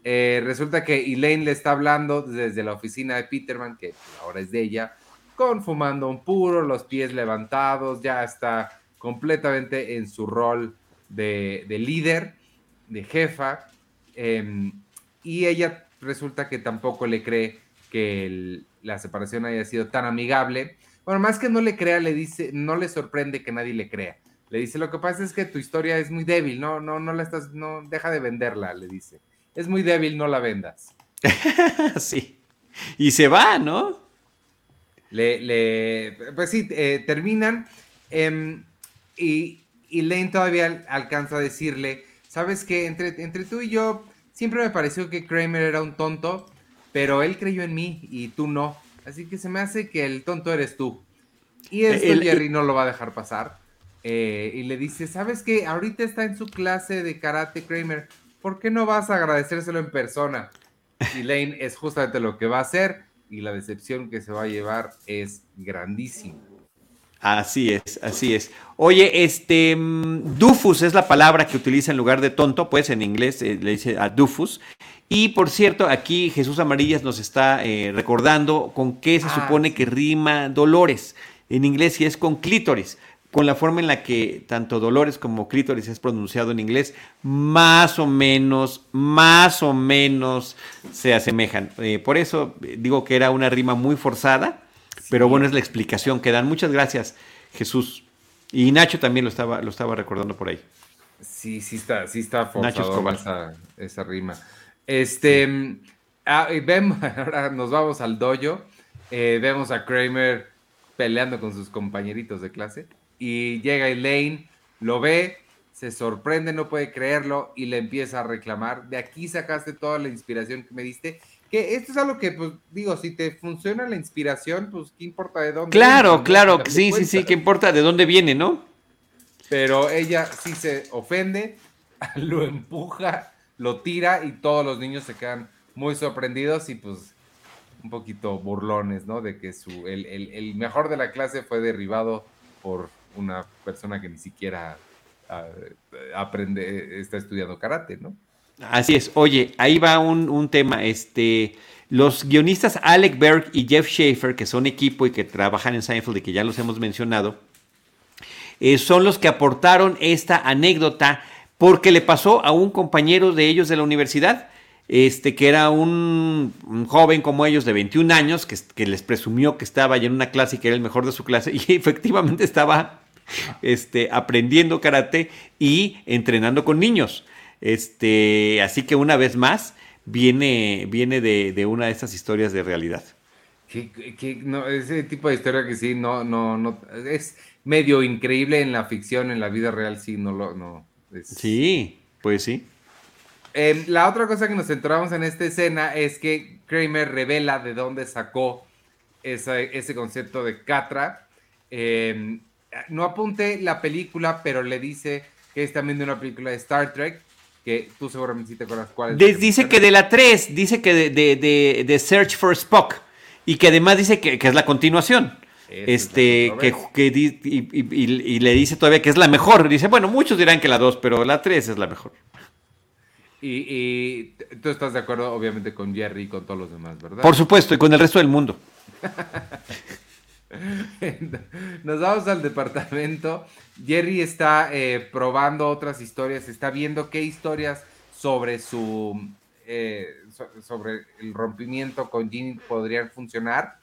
Eh, resulta que Elaine le está hablando desde la oficina de Peterman, que ahora es de ella, con fumando un puro, los pies levantados, ya está completamente en su rol de, líder, de jefa, em, y ella resulta que tampoco le cree que la separación haya sido tan amigable. Bueno, más que no le crea, le dice, no le sorprende que nadie le crea. Le dice, lo que pasa es que tu historia es muy débil, no, no, no la estás, no, deja de venderla, le dice. Es muy débil, no la vendas. <laughs> sí. Y se va, ¿no? Le, le, pues sí, eh, terminan em, y, y Lane todavía alcanza a decirle, sabes que entre, entre tú y yo siempre me pareció que Kramer era un tonto, pero él creyó en mí y tú no. Así que se me hace que el tonto eres tú. Y esto Jerry no lo va a dejar pasar. Eh, y le dice, ¿sabes qué? Ahorita está en su clase de karate Kramer, ¿por qué no vas a agradecérselo en persona? Y Lane es justamente lo que va a hacer y la decepción que se va a llevar es grandísima. Así es, así es. Oye, este, mm, Dufus es la palabra que utiliza en lugar de tonto, pues en inglés eh, le dice a Dufus. Y por cierto, aquí Jesús Amarillas nos está eh, recordando con qué se ah, supone que rima Dolores. En inglés sí es con clítoris con la forma en la que tanto Dolores como Clítoris es pronunciado en inglés, más o menos, más o menos se asemejan. Eh, por eso digo que era una rima muy forzada, pero bueno, es la explicación que dan. Muchas gracias, Jesús. Y Nacho también lo estaba, lo estaba recordando por ahí. Sí, sí está, sí está forzado esa, esa, rima. Este, ah, vemos, <laughs> ahora nos vamos al dojo. Eh, vemos a Kramer peleando con sus compañeritos de clase y llega Elaine, lo ve, se sorprende, no puede creerlo y le empieza a reclamar. De aquí sacaste toda la inspiración que me diste. Que esto es algo que, pues, digo, si te funciona la inspiración, pues, ¿qué importa de dónde? Claro, claro, sí, sí, sí, ¿qué importa de dónde viene, no? Pero ella sí se ofende, <laughs> lo empuja, lo tira y todos los niños se quedan muy sorprendidos y pues un poquito burlones, ¿no? De que su, el, el mejor de la clase fue derribado por una persona que ni siquiera ah, aprende, está estudiando karate, ¿no? Así es. Oye, ahí va un, tema. Este, los guionistas Alec Berg y Jeff Schaefer, que son equipo y que trabajan en Seinfeld y que ya los hemos mencionado, eh, son los que aportaron esta anécdota porque le pasó a un compañero de ellos de la universidad, este, que era un, joven como ellos de 21 años, que, que, les presumió que estaba ya en una clase y que era el mejor de su clase, y <laughs> efectivamente estaba este, aprendiendo karate y entrenando con niños. Este, así que una vez más viene, viene de, una de estas historias de realidad. ese tipo de historia que sí, no, no, no, es medio increíble en la ficción, en la vida real, sí, no lo, no. Sí, pues sí. Em, la otra cosa que nos centramos en esta escena es que Kramer revela de dónde sacó ese concepto de Catra. Em, no apunte la película, pero le dice que es también de una película de Star Trek, que tú seguramente sí te acuerdas cuál es. dice que de la 3, dice que de, de, Search for Spock, y que además dice que, es la continuación. este, que, y, le dice todavía que es la mejor. Dice, bueno, muchos dirán que la 2, pero la 3 es la mejor. Y, y, tú estás de acuerdo, obviamente, con Jerry y con todos los demás, ¿verdad? Por supuesto, y con el resto del mundo. <laughs> <laughs> Nos vamos al departamento. Jerry está eh, probando otras historias, está viendo qué historias sobre su eh, sobre el rompimiento con Ginny podrían funcionar.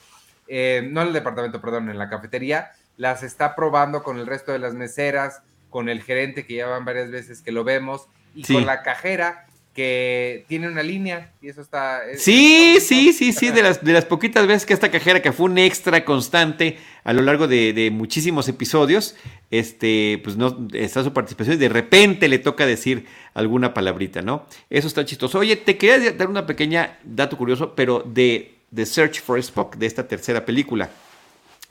Eh, no en el departamento, perdón, en la cafetería. Las está probando con el resto de las meseras, con el gerente que ya van varias veces que lo vemos y con la cajera que tiene una línea y eso está... Sí, sí, sí, sí, de las, de las poquitas veces que esta cajera que fue un extra constante a lo largo de, muchísimos episodios, este, pues no está su participación y de repente le toca decir alguna palabrita, ¿no? Eso está chistoso. Oye, te quería dar una pequeña dato curioso, pero de The Search for Spock, de esta tercera película.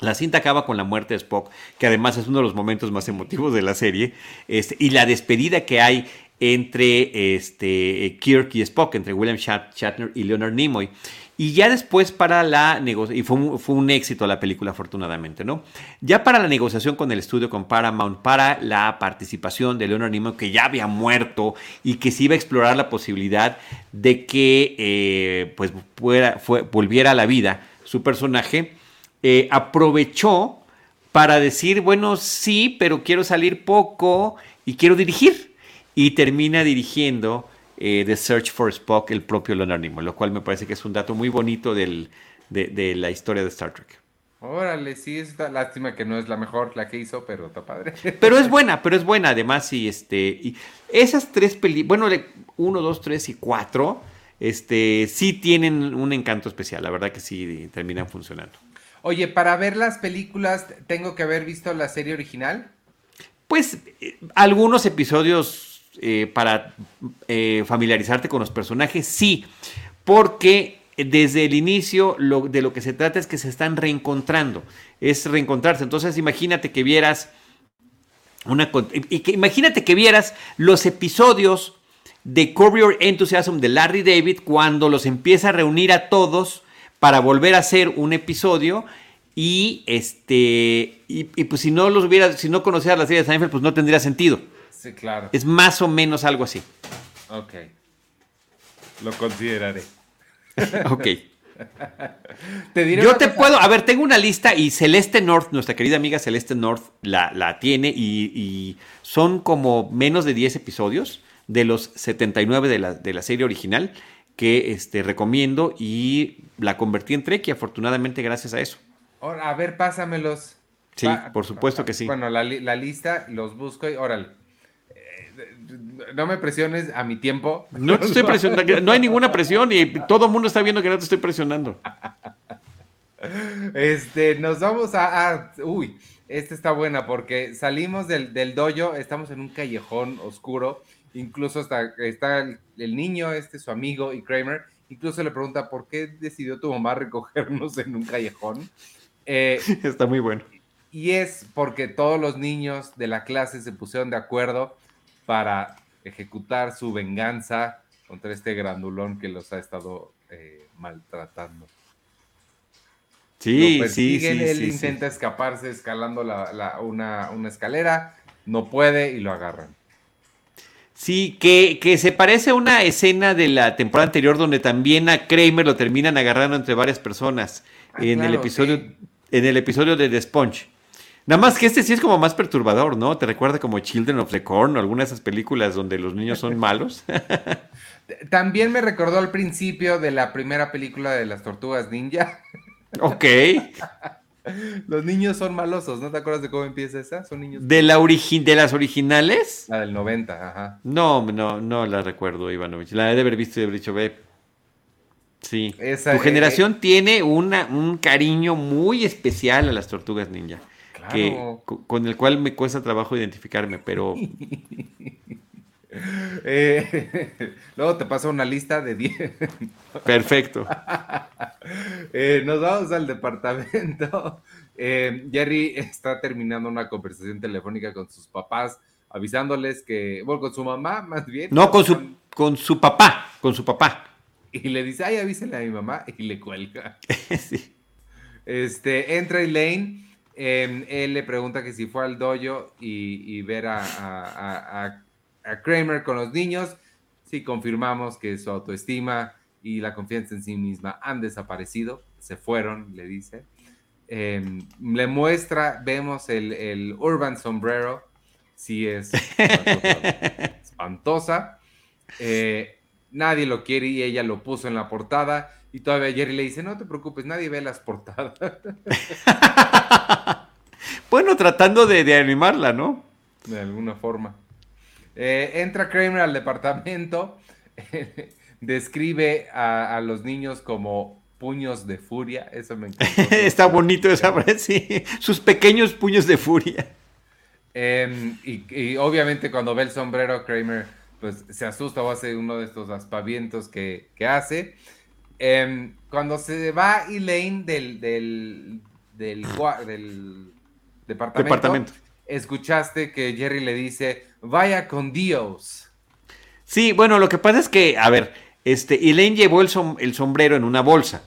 La cinta acaba con la muerte de Spock, que además es uno de los momentos más emotivos de la serie, este, y la despedida que hay entre este, Kirk y Spock, entre William Shatner y Leonard Nimoy. Y ya después para la negociación, y fue un, fue un, éxito la película afortunadamente, ¿no? Ya para la negociación con el estudio, con Paramount, para la participación de Leonard Nimoy, que ya había muerto y que se iba a explorar la posibilidad de que eh, pues fue, volviera a la vida su personaje, eh, aprovechó para decir, bueno, sí, pero quiero salir poco y quiero dirigir y termina dirigiendo eh, The Search for Spock el propio Leonard Nimoy, lo cual me parece que es un dato muy bonito de, la historia de Star Trek. Órale, sí, es lástima que no es la mejor la que hizo, pero está padre. <laughs> Pero es buena, pero es buena además y este y esas tres películas, bueno, uno, dos, tres y cuatro, este sí tienen un encanto especial, la verdad que sí terminan funcionando. Oye, para ver las películas tengo que haber visto la serie original. Pues eh, algunos episodios eh, para eh, familiarizarte con los personajes, sí, porque desde el inicio de lo que se trata es que se están reencontrando, es reencontrarse. Entonces imagínate que vieras una y que imagínate que vieras los episodios de Your Enthusiasm de Larry David cuando los empieza a reunir a todos para volver a hacer un episodio y este y, pues si no los hubiera si no conocieras la serie de Seinfeld pues no tendría sentido. Sí, claro. Es más o menos algo así. Ok. Lo consideraré. <laughs> ok. <laughs> Yo te puedo, a ver, tengo una lista y Celeste North, nuestra querida amiga Celeste North, la, la tiene y, son como menos de 10 episodios de los 79 de la, de la serie original que este, recomiendo y la convertí en Trek y afortunadamente gracias a eso. a ver, pásamelos. Sí, por supuesto que sí. Bueno, la, la, lista los busco y órale no me presiones a mi tiempo. No te estoy presionando, no hay ninguna presión y todo el mundo está viendo que no te estoy presionando. Este, nos vamos a, uy, esta está buena porque salimos del, del dojo, estamos en un callejón oscuro, incluso está, está el, niño, este, su amigo y Kramer, incluso le pregunta por qué decidió tu mamá recogernos en un callejón. Eh, <laughs> está muy bueno. y es porque todos los niños de la clase se pusieron de acuerdo para ejecutar su venganza contra este grandulón que los ha estado eh, maltratando. Sí, sí, sí. Él intenta escaparse escalando una, una escalera, no puede y lo agarran. Sí, que, que, se parece a una escena de la temporada anterior donde también a Kramer lo terminan agarrando entre varias personas ah, en el episodio en el episodio de The Sponge. Nada más que este sí es como más perturbador, ¿no? Te recuerda como Children of the Corn o alguna de esas películas donde los niños son malos. <laughs> También me recordó al principio de la primera película de las tortugas ninja. Ok. Los niños son malosos, ¿no te acuerdas de cómo empieza esa? Son niños. ¿De, la ¿De las originales? La del 90, ajá. No, no, no la recuerdo, Ivanovich. La de haber visto y haber dicho, ve. Sí. tu eh, generación eh, tiene una, un cariño muy especial a las tortugas ninja. Claro. con el cual me cuesta trabajo identificarme, pero. <laughs> Eh, <laughs> luego te paso una lista de 10. Perfecto. <laughs> Eh, nos vamos al departamento. Eh, Jerry está terminando una conversación telefónica con sus papás, avisándoles que, bueno, con su mamá más bien. No, con su, con su papá, con su papá. Y le dice, ay, avísenle a mi mamá y le cuelga. Este, entra Elaine, él le pregunta que si fue al dojo y, ver a a Kramer con los niños, sí confirmamos que su autoestima y la confianza en sí misma han desaparecido, se fueron, le dice. Em, le muestra, vemos el, Urban Sombrero, sí es <laughs> espantosa. Eh, nadie lo quiere y ella lo puso en la portada. Y todavía Jerry le dice, no te preocupes, nadie ve las portadas. <laughs> bueno, tratando de, de animarla, ¿no? De alguna forma. Eh, entra Kramer al departamento, <laughs> describe a, los niños como puños de furia, eso me encanta. <laughs> Está bonito esa frase, sí. sus pequeños puños de furia. Em, y, obviamente cuando ve el sombrero, Kramer pues se asusta o hace uno de estos aspavientos que, hace. Em, cuando se va Elaine del, del, del, departamento, escuchaste que Jerry le dice, vaya con Dios. Sí, bueno, lo que pasa es que, a ver, este, Elaine llevó el, el sombrero en una bolsa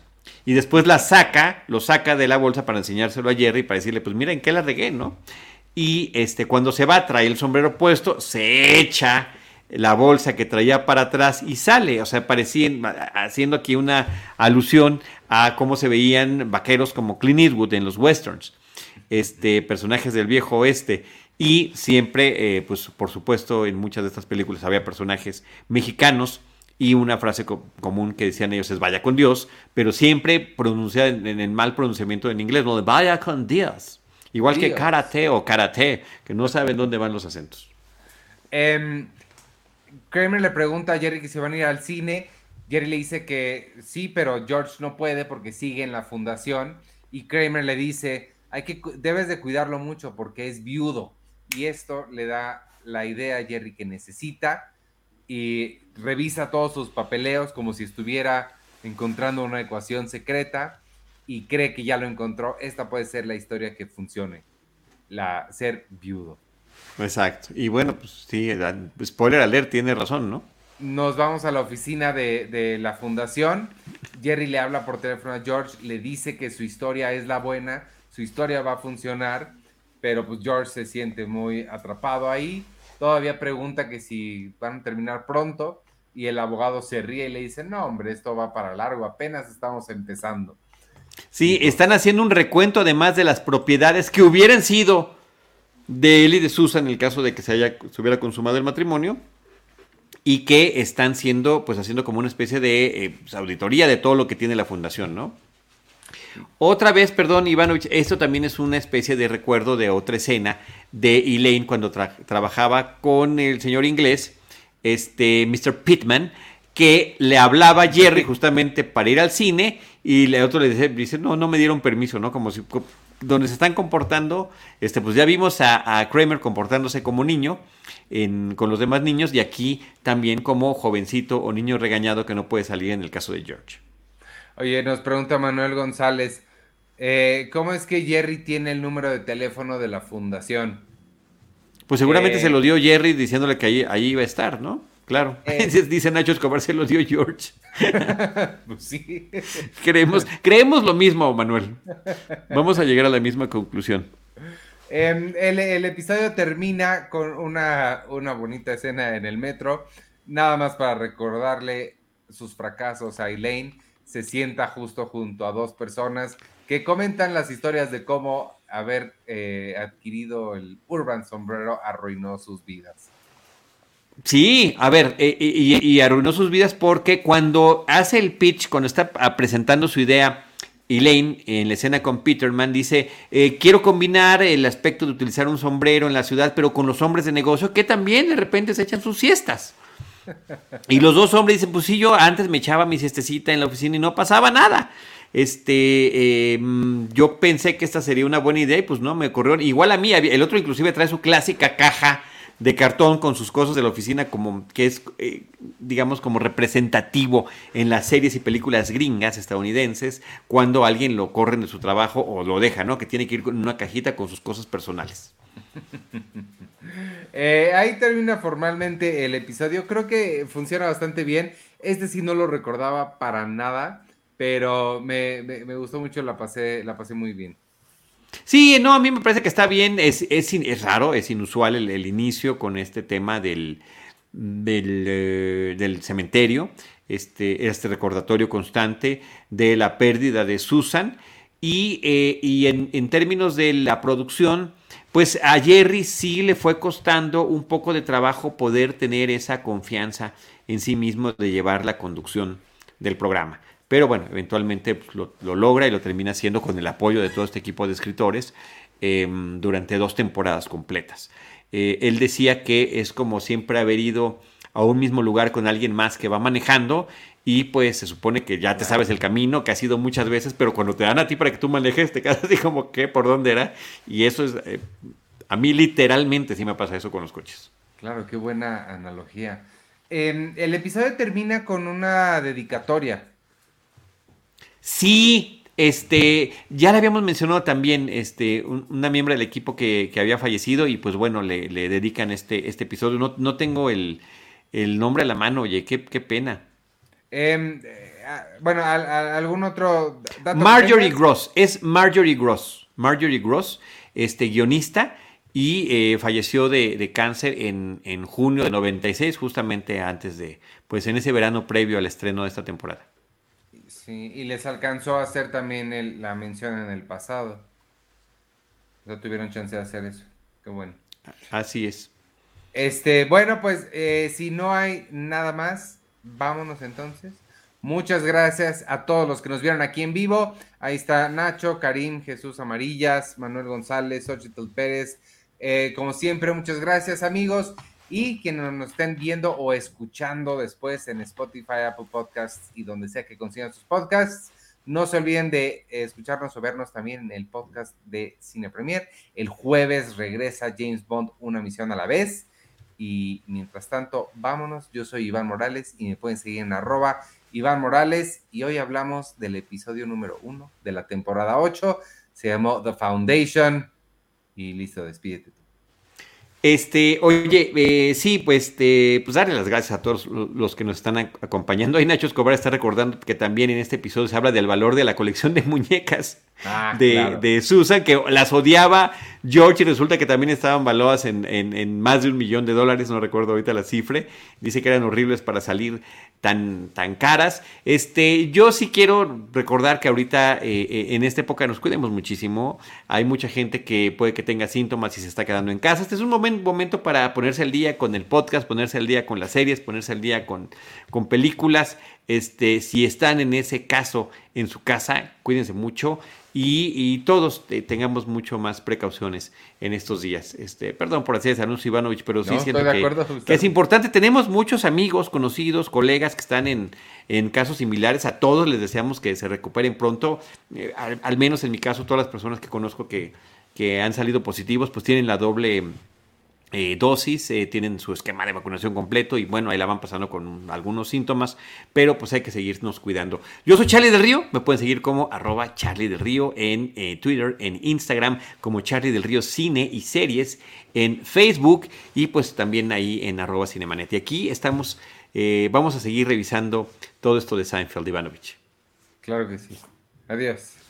y después la saca, lo saca de la bolsa para enseñárselo a Jerry para decirle, pues mira en qué la regué, ¿no? Y este, cuando se va, trae el sombrero puesto, se echa la bolsa que traía para atrás y sale, o sea, parecía, haciendo aquí una alusión a cómo se veían vaqueros como Clint Eastwood en los westerns este, personajes del viejo oeste. Y siempre, eh, pues por supuesto, en muchas de estas películas había personajes mexicanos y una frase común que decían ellos es vaya con Dios, pero siempre pronunciada en, el mal pronunciamiento en inglés, no de vaya con Dios. Igual que karate o karate, que no saben dónde van los acentos. Em, Kramer le pregunta a Jerry que se van a ir al cine. Jerry le dice que sí, pero George no puede porque sigue en la fundación. Y Kramer le dice, hay que, debes de cuidarlo mucho porque es viudo. Y esto le da la idea a Jerry que necesita y revisa todos sus papeleos como si estuviera encontrando una ecuación secreta y cree que ya lo encontró. Esta puede ser la historia que funcione, la ser viudo. Exacto. Y bueno, pues sí, spoiler alert, tiene razón, ¿no? Nos vamos a la oficina de, de la fundación. Jerry le habla por teléfono a George, le dice que su historia es la buena, su historia va a funcionar, pero pues George se siente muy atrapado ahí. Todavía pregunta que si van a terminar pronto y el abogado se ríe y le dice, no, hombre, esto va para largo, apenas estamos empezando. Sí, están haciendo un recuento además de las propiedades que hubieran sido de él y de Susan en el caso de que se, haya, se hubiera consumado el matrimonio y que están siendo, pues haciendo como una especie de eh, pues, auditoría de todo lo que tiene la fundación, ¿no? Otra vez, perdón, Ivanovich, esto también es una especie de recuerdo de otra escena de Elaine cuando trabajaba con el señor inglés, este Mr. Pittman, que le hablaba a Jerry justamente para ir al cine y el otro le dice, no, no me dieron permiso, ¿no? Como si donde se están comportando, este, pues ya vimos a, Kramer comportándose como niño con los demás niños y aquí también como jovencito o niño regañado que no puede salir en el caso de George. Oye, nos pregunta Manuel González, Eh, ¿Cómo es que Jerry tiene el número de teléfono de la fundación? Pues seguramente Eh. se lo dio Jerry diciéndole que ahí, ahí iba a estar, ¿no? Claro. Eh. <laughs> Dice Nacho Escobar, se lo dio George. <laughs> Pues sí. Creemos, creemos lo mismo, Manuel. Vamos a llegar a la misma conclusión. Em, el, el episodio termina con una, una bonita escena en el metro. Nada más para recordarle sus fracasos a Elaine. Se sienta justo junto a dos personas que comentan las historias de cómo haber eh, adquirido el Urban Sombrero arruinó sus vidas. Sí, a ver, eh, y, arruinó sus vidas porque cuando hace el pitch, cuando está presentando su idea, Elaine en la escena con Peterman dice, eh, quiero combinar el aspecto de utilizar un sombrero en la ciudad, pero con los hombres de negocio que también de repente se echan sus siestas. Y los dos hombres dicen, pues sí, yo antes me echaba mi siestecita en la oficina y no pasaba nada. Este, eh, mm, yo pensé que esta sería una buena idea y pues no, me ocurrió. Igual a mí, el otro inclusive trae su clásica caja de cartón con sus cosas de la oficina como que es, eh, digamos, como representativo en las series y películas gringas estadounidenses cuando alguien lo corren de su trabajo o lo deja, ¿no? Que tiene que ir con una cajita con sus cosas personales. <laughs> Eh, ahí termina formalmente el episodio. Creo que funciona bastante bien. Este sí no lo recordaba para nada, pero me, me- me gustó mucho, la pasé, la pasé muy bien. Sí, no, a mí me parece que está bien. Es, es, es raro, es inusual el, inicio con este tema del, del, eh, del cementerio, este, este recordatorio constante de la pérdida de Susan. Y, eh, y en, en términos de la producción, pues a Jerry sí le fue costando un poco de trabajo poder tener esa confianza en sí mismo de llevar la conducción del programa. Pero bueno, eventualmente pues, lo, lo logra y lo termina haciendo con el apoyo de todo este equipo de escritores eh, durante dos temporadas completas. Eh, él decía que es como siempre haber ido a un mismo lugar con alguien más que va manejando y pues se supone que ya te sabes el camino, que has ido muchas veces, pero cuando te dan a ti para que tú manejes, te quedas así como que por dónde era. Y eso es, eh, a mí literalmente sí me pasa eso con los coches. Claro, qué buena analogía. Em, el episodio termina con una dedicatoria. Sí, este, ya le habíamos mencionado también, este, un- una miembro del equipo que, que había fallecido y pues bueno, le, le dedican este, este episodio. No, no tengo el, el nombre a la mano, oye, qué, qué pena. Em, eh, bueno, al- al- algún otro dato. Marjorie? Gross, es Marjorie Gross, Marjorie Gross, este guionista y eh, falleció de, de cáncer en, en junio de 96, justamente antes de, pues en ese verano previo al estreno de esta temporada. Sí, y les alcanzó a hacer también el- la mención en el pasado. O sea, tuvieron chance de hacer eso. Qué bueno. Así es. Este, bueno, pues eh, si no hay nada más, vámonos entonces. Muchas gracias a todos los que nos vieron aquí en vivo. Ahí está Nacho, Karim, Jesús Amarillas, Manuel González, Xochitl Pérez. Eh, como siempre, muchas gracias amigos. Y quienes nos estén viendo o escuchando después en Spotify, Apple Podcasts y donde sea que consigan sus podcasts, no se olviden de escucharnos o vernos también en el podcast de Cine Premier. El jueves regresa James Bond, una misión a la vez. Y mientras tanto, vámonos. Yo soy Iván Morales y me pueden seguir en arroba Iván Morales. Y hoy hablamos del episodio número uno de la temporada 8. Se llamó The Foundation. Y listo, despídete. Este, oye, eh, sí, pues, este, pues darle las gracias a todos lo- los que nos están ac- acompañando. Ahí Nacho Escobar está recordando que también en este episodio se habla del valor de la colección de muñecas Ah, de, claro. de Susan, que las odiaba George y resulta que también estaban valuadas en, en- más de un millón de dólares, no recuerdo ahorita la cifra. Dice que eran horribles para salir tan, tan caras. Este, yo sí quiero recordar que ahorita eh, eh, en esta época nos cuidemos muchísimo. Hay mucha gente que puede que tenga síntomas y se está quedando en casa. Este es un momen- momento para ponerse al día con el podcast, ponerse al día con las series, ponerse al día con, con películas. Este, si están en ese caso en su casa, cuídense mucho y, y todos eh, tengamos mucho más precauciones en estos días. Este, perdón por hacer ese anuncio, Ivanovich, pero sí No, siento que, acuerdo, que usted- es importante. Tenemos muchos amigos, conocidos, colegas que están en, en casos similares. A todos les deseamos que se recuperen pronto. Eh, al, al menos en mi caso, todas las personas que conozco que, que han salido positivos, pues tienen la doble eh, dosis, eh, tienen su esquema de vacunación completo y bueno, ahí la van pasando con algunos síntomas, pero pues hay que seguirnos cuidando. Yo soy Charlie del Río, me pueden seguir como arroba Charlie del Río en eh, Twitter, en Instagram, como Charlie del Río Cine y Series, en Facebook y pues también ahí en arroba Cinemanet. Y aquí estamos, vamos a seguir revisando todo esto de Seinfeld Ivanovich. Claro que sí. Adiós.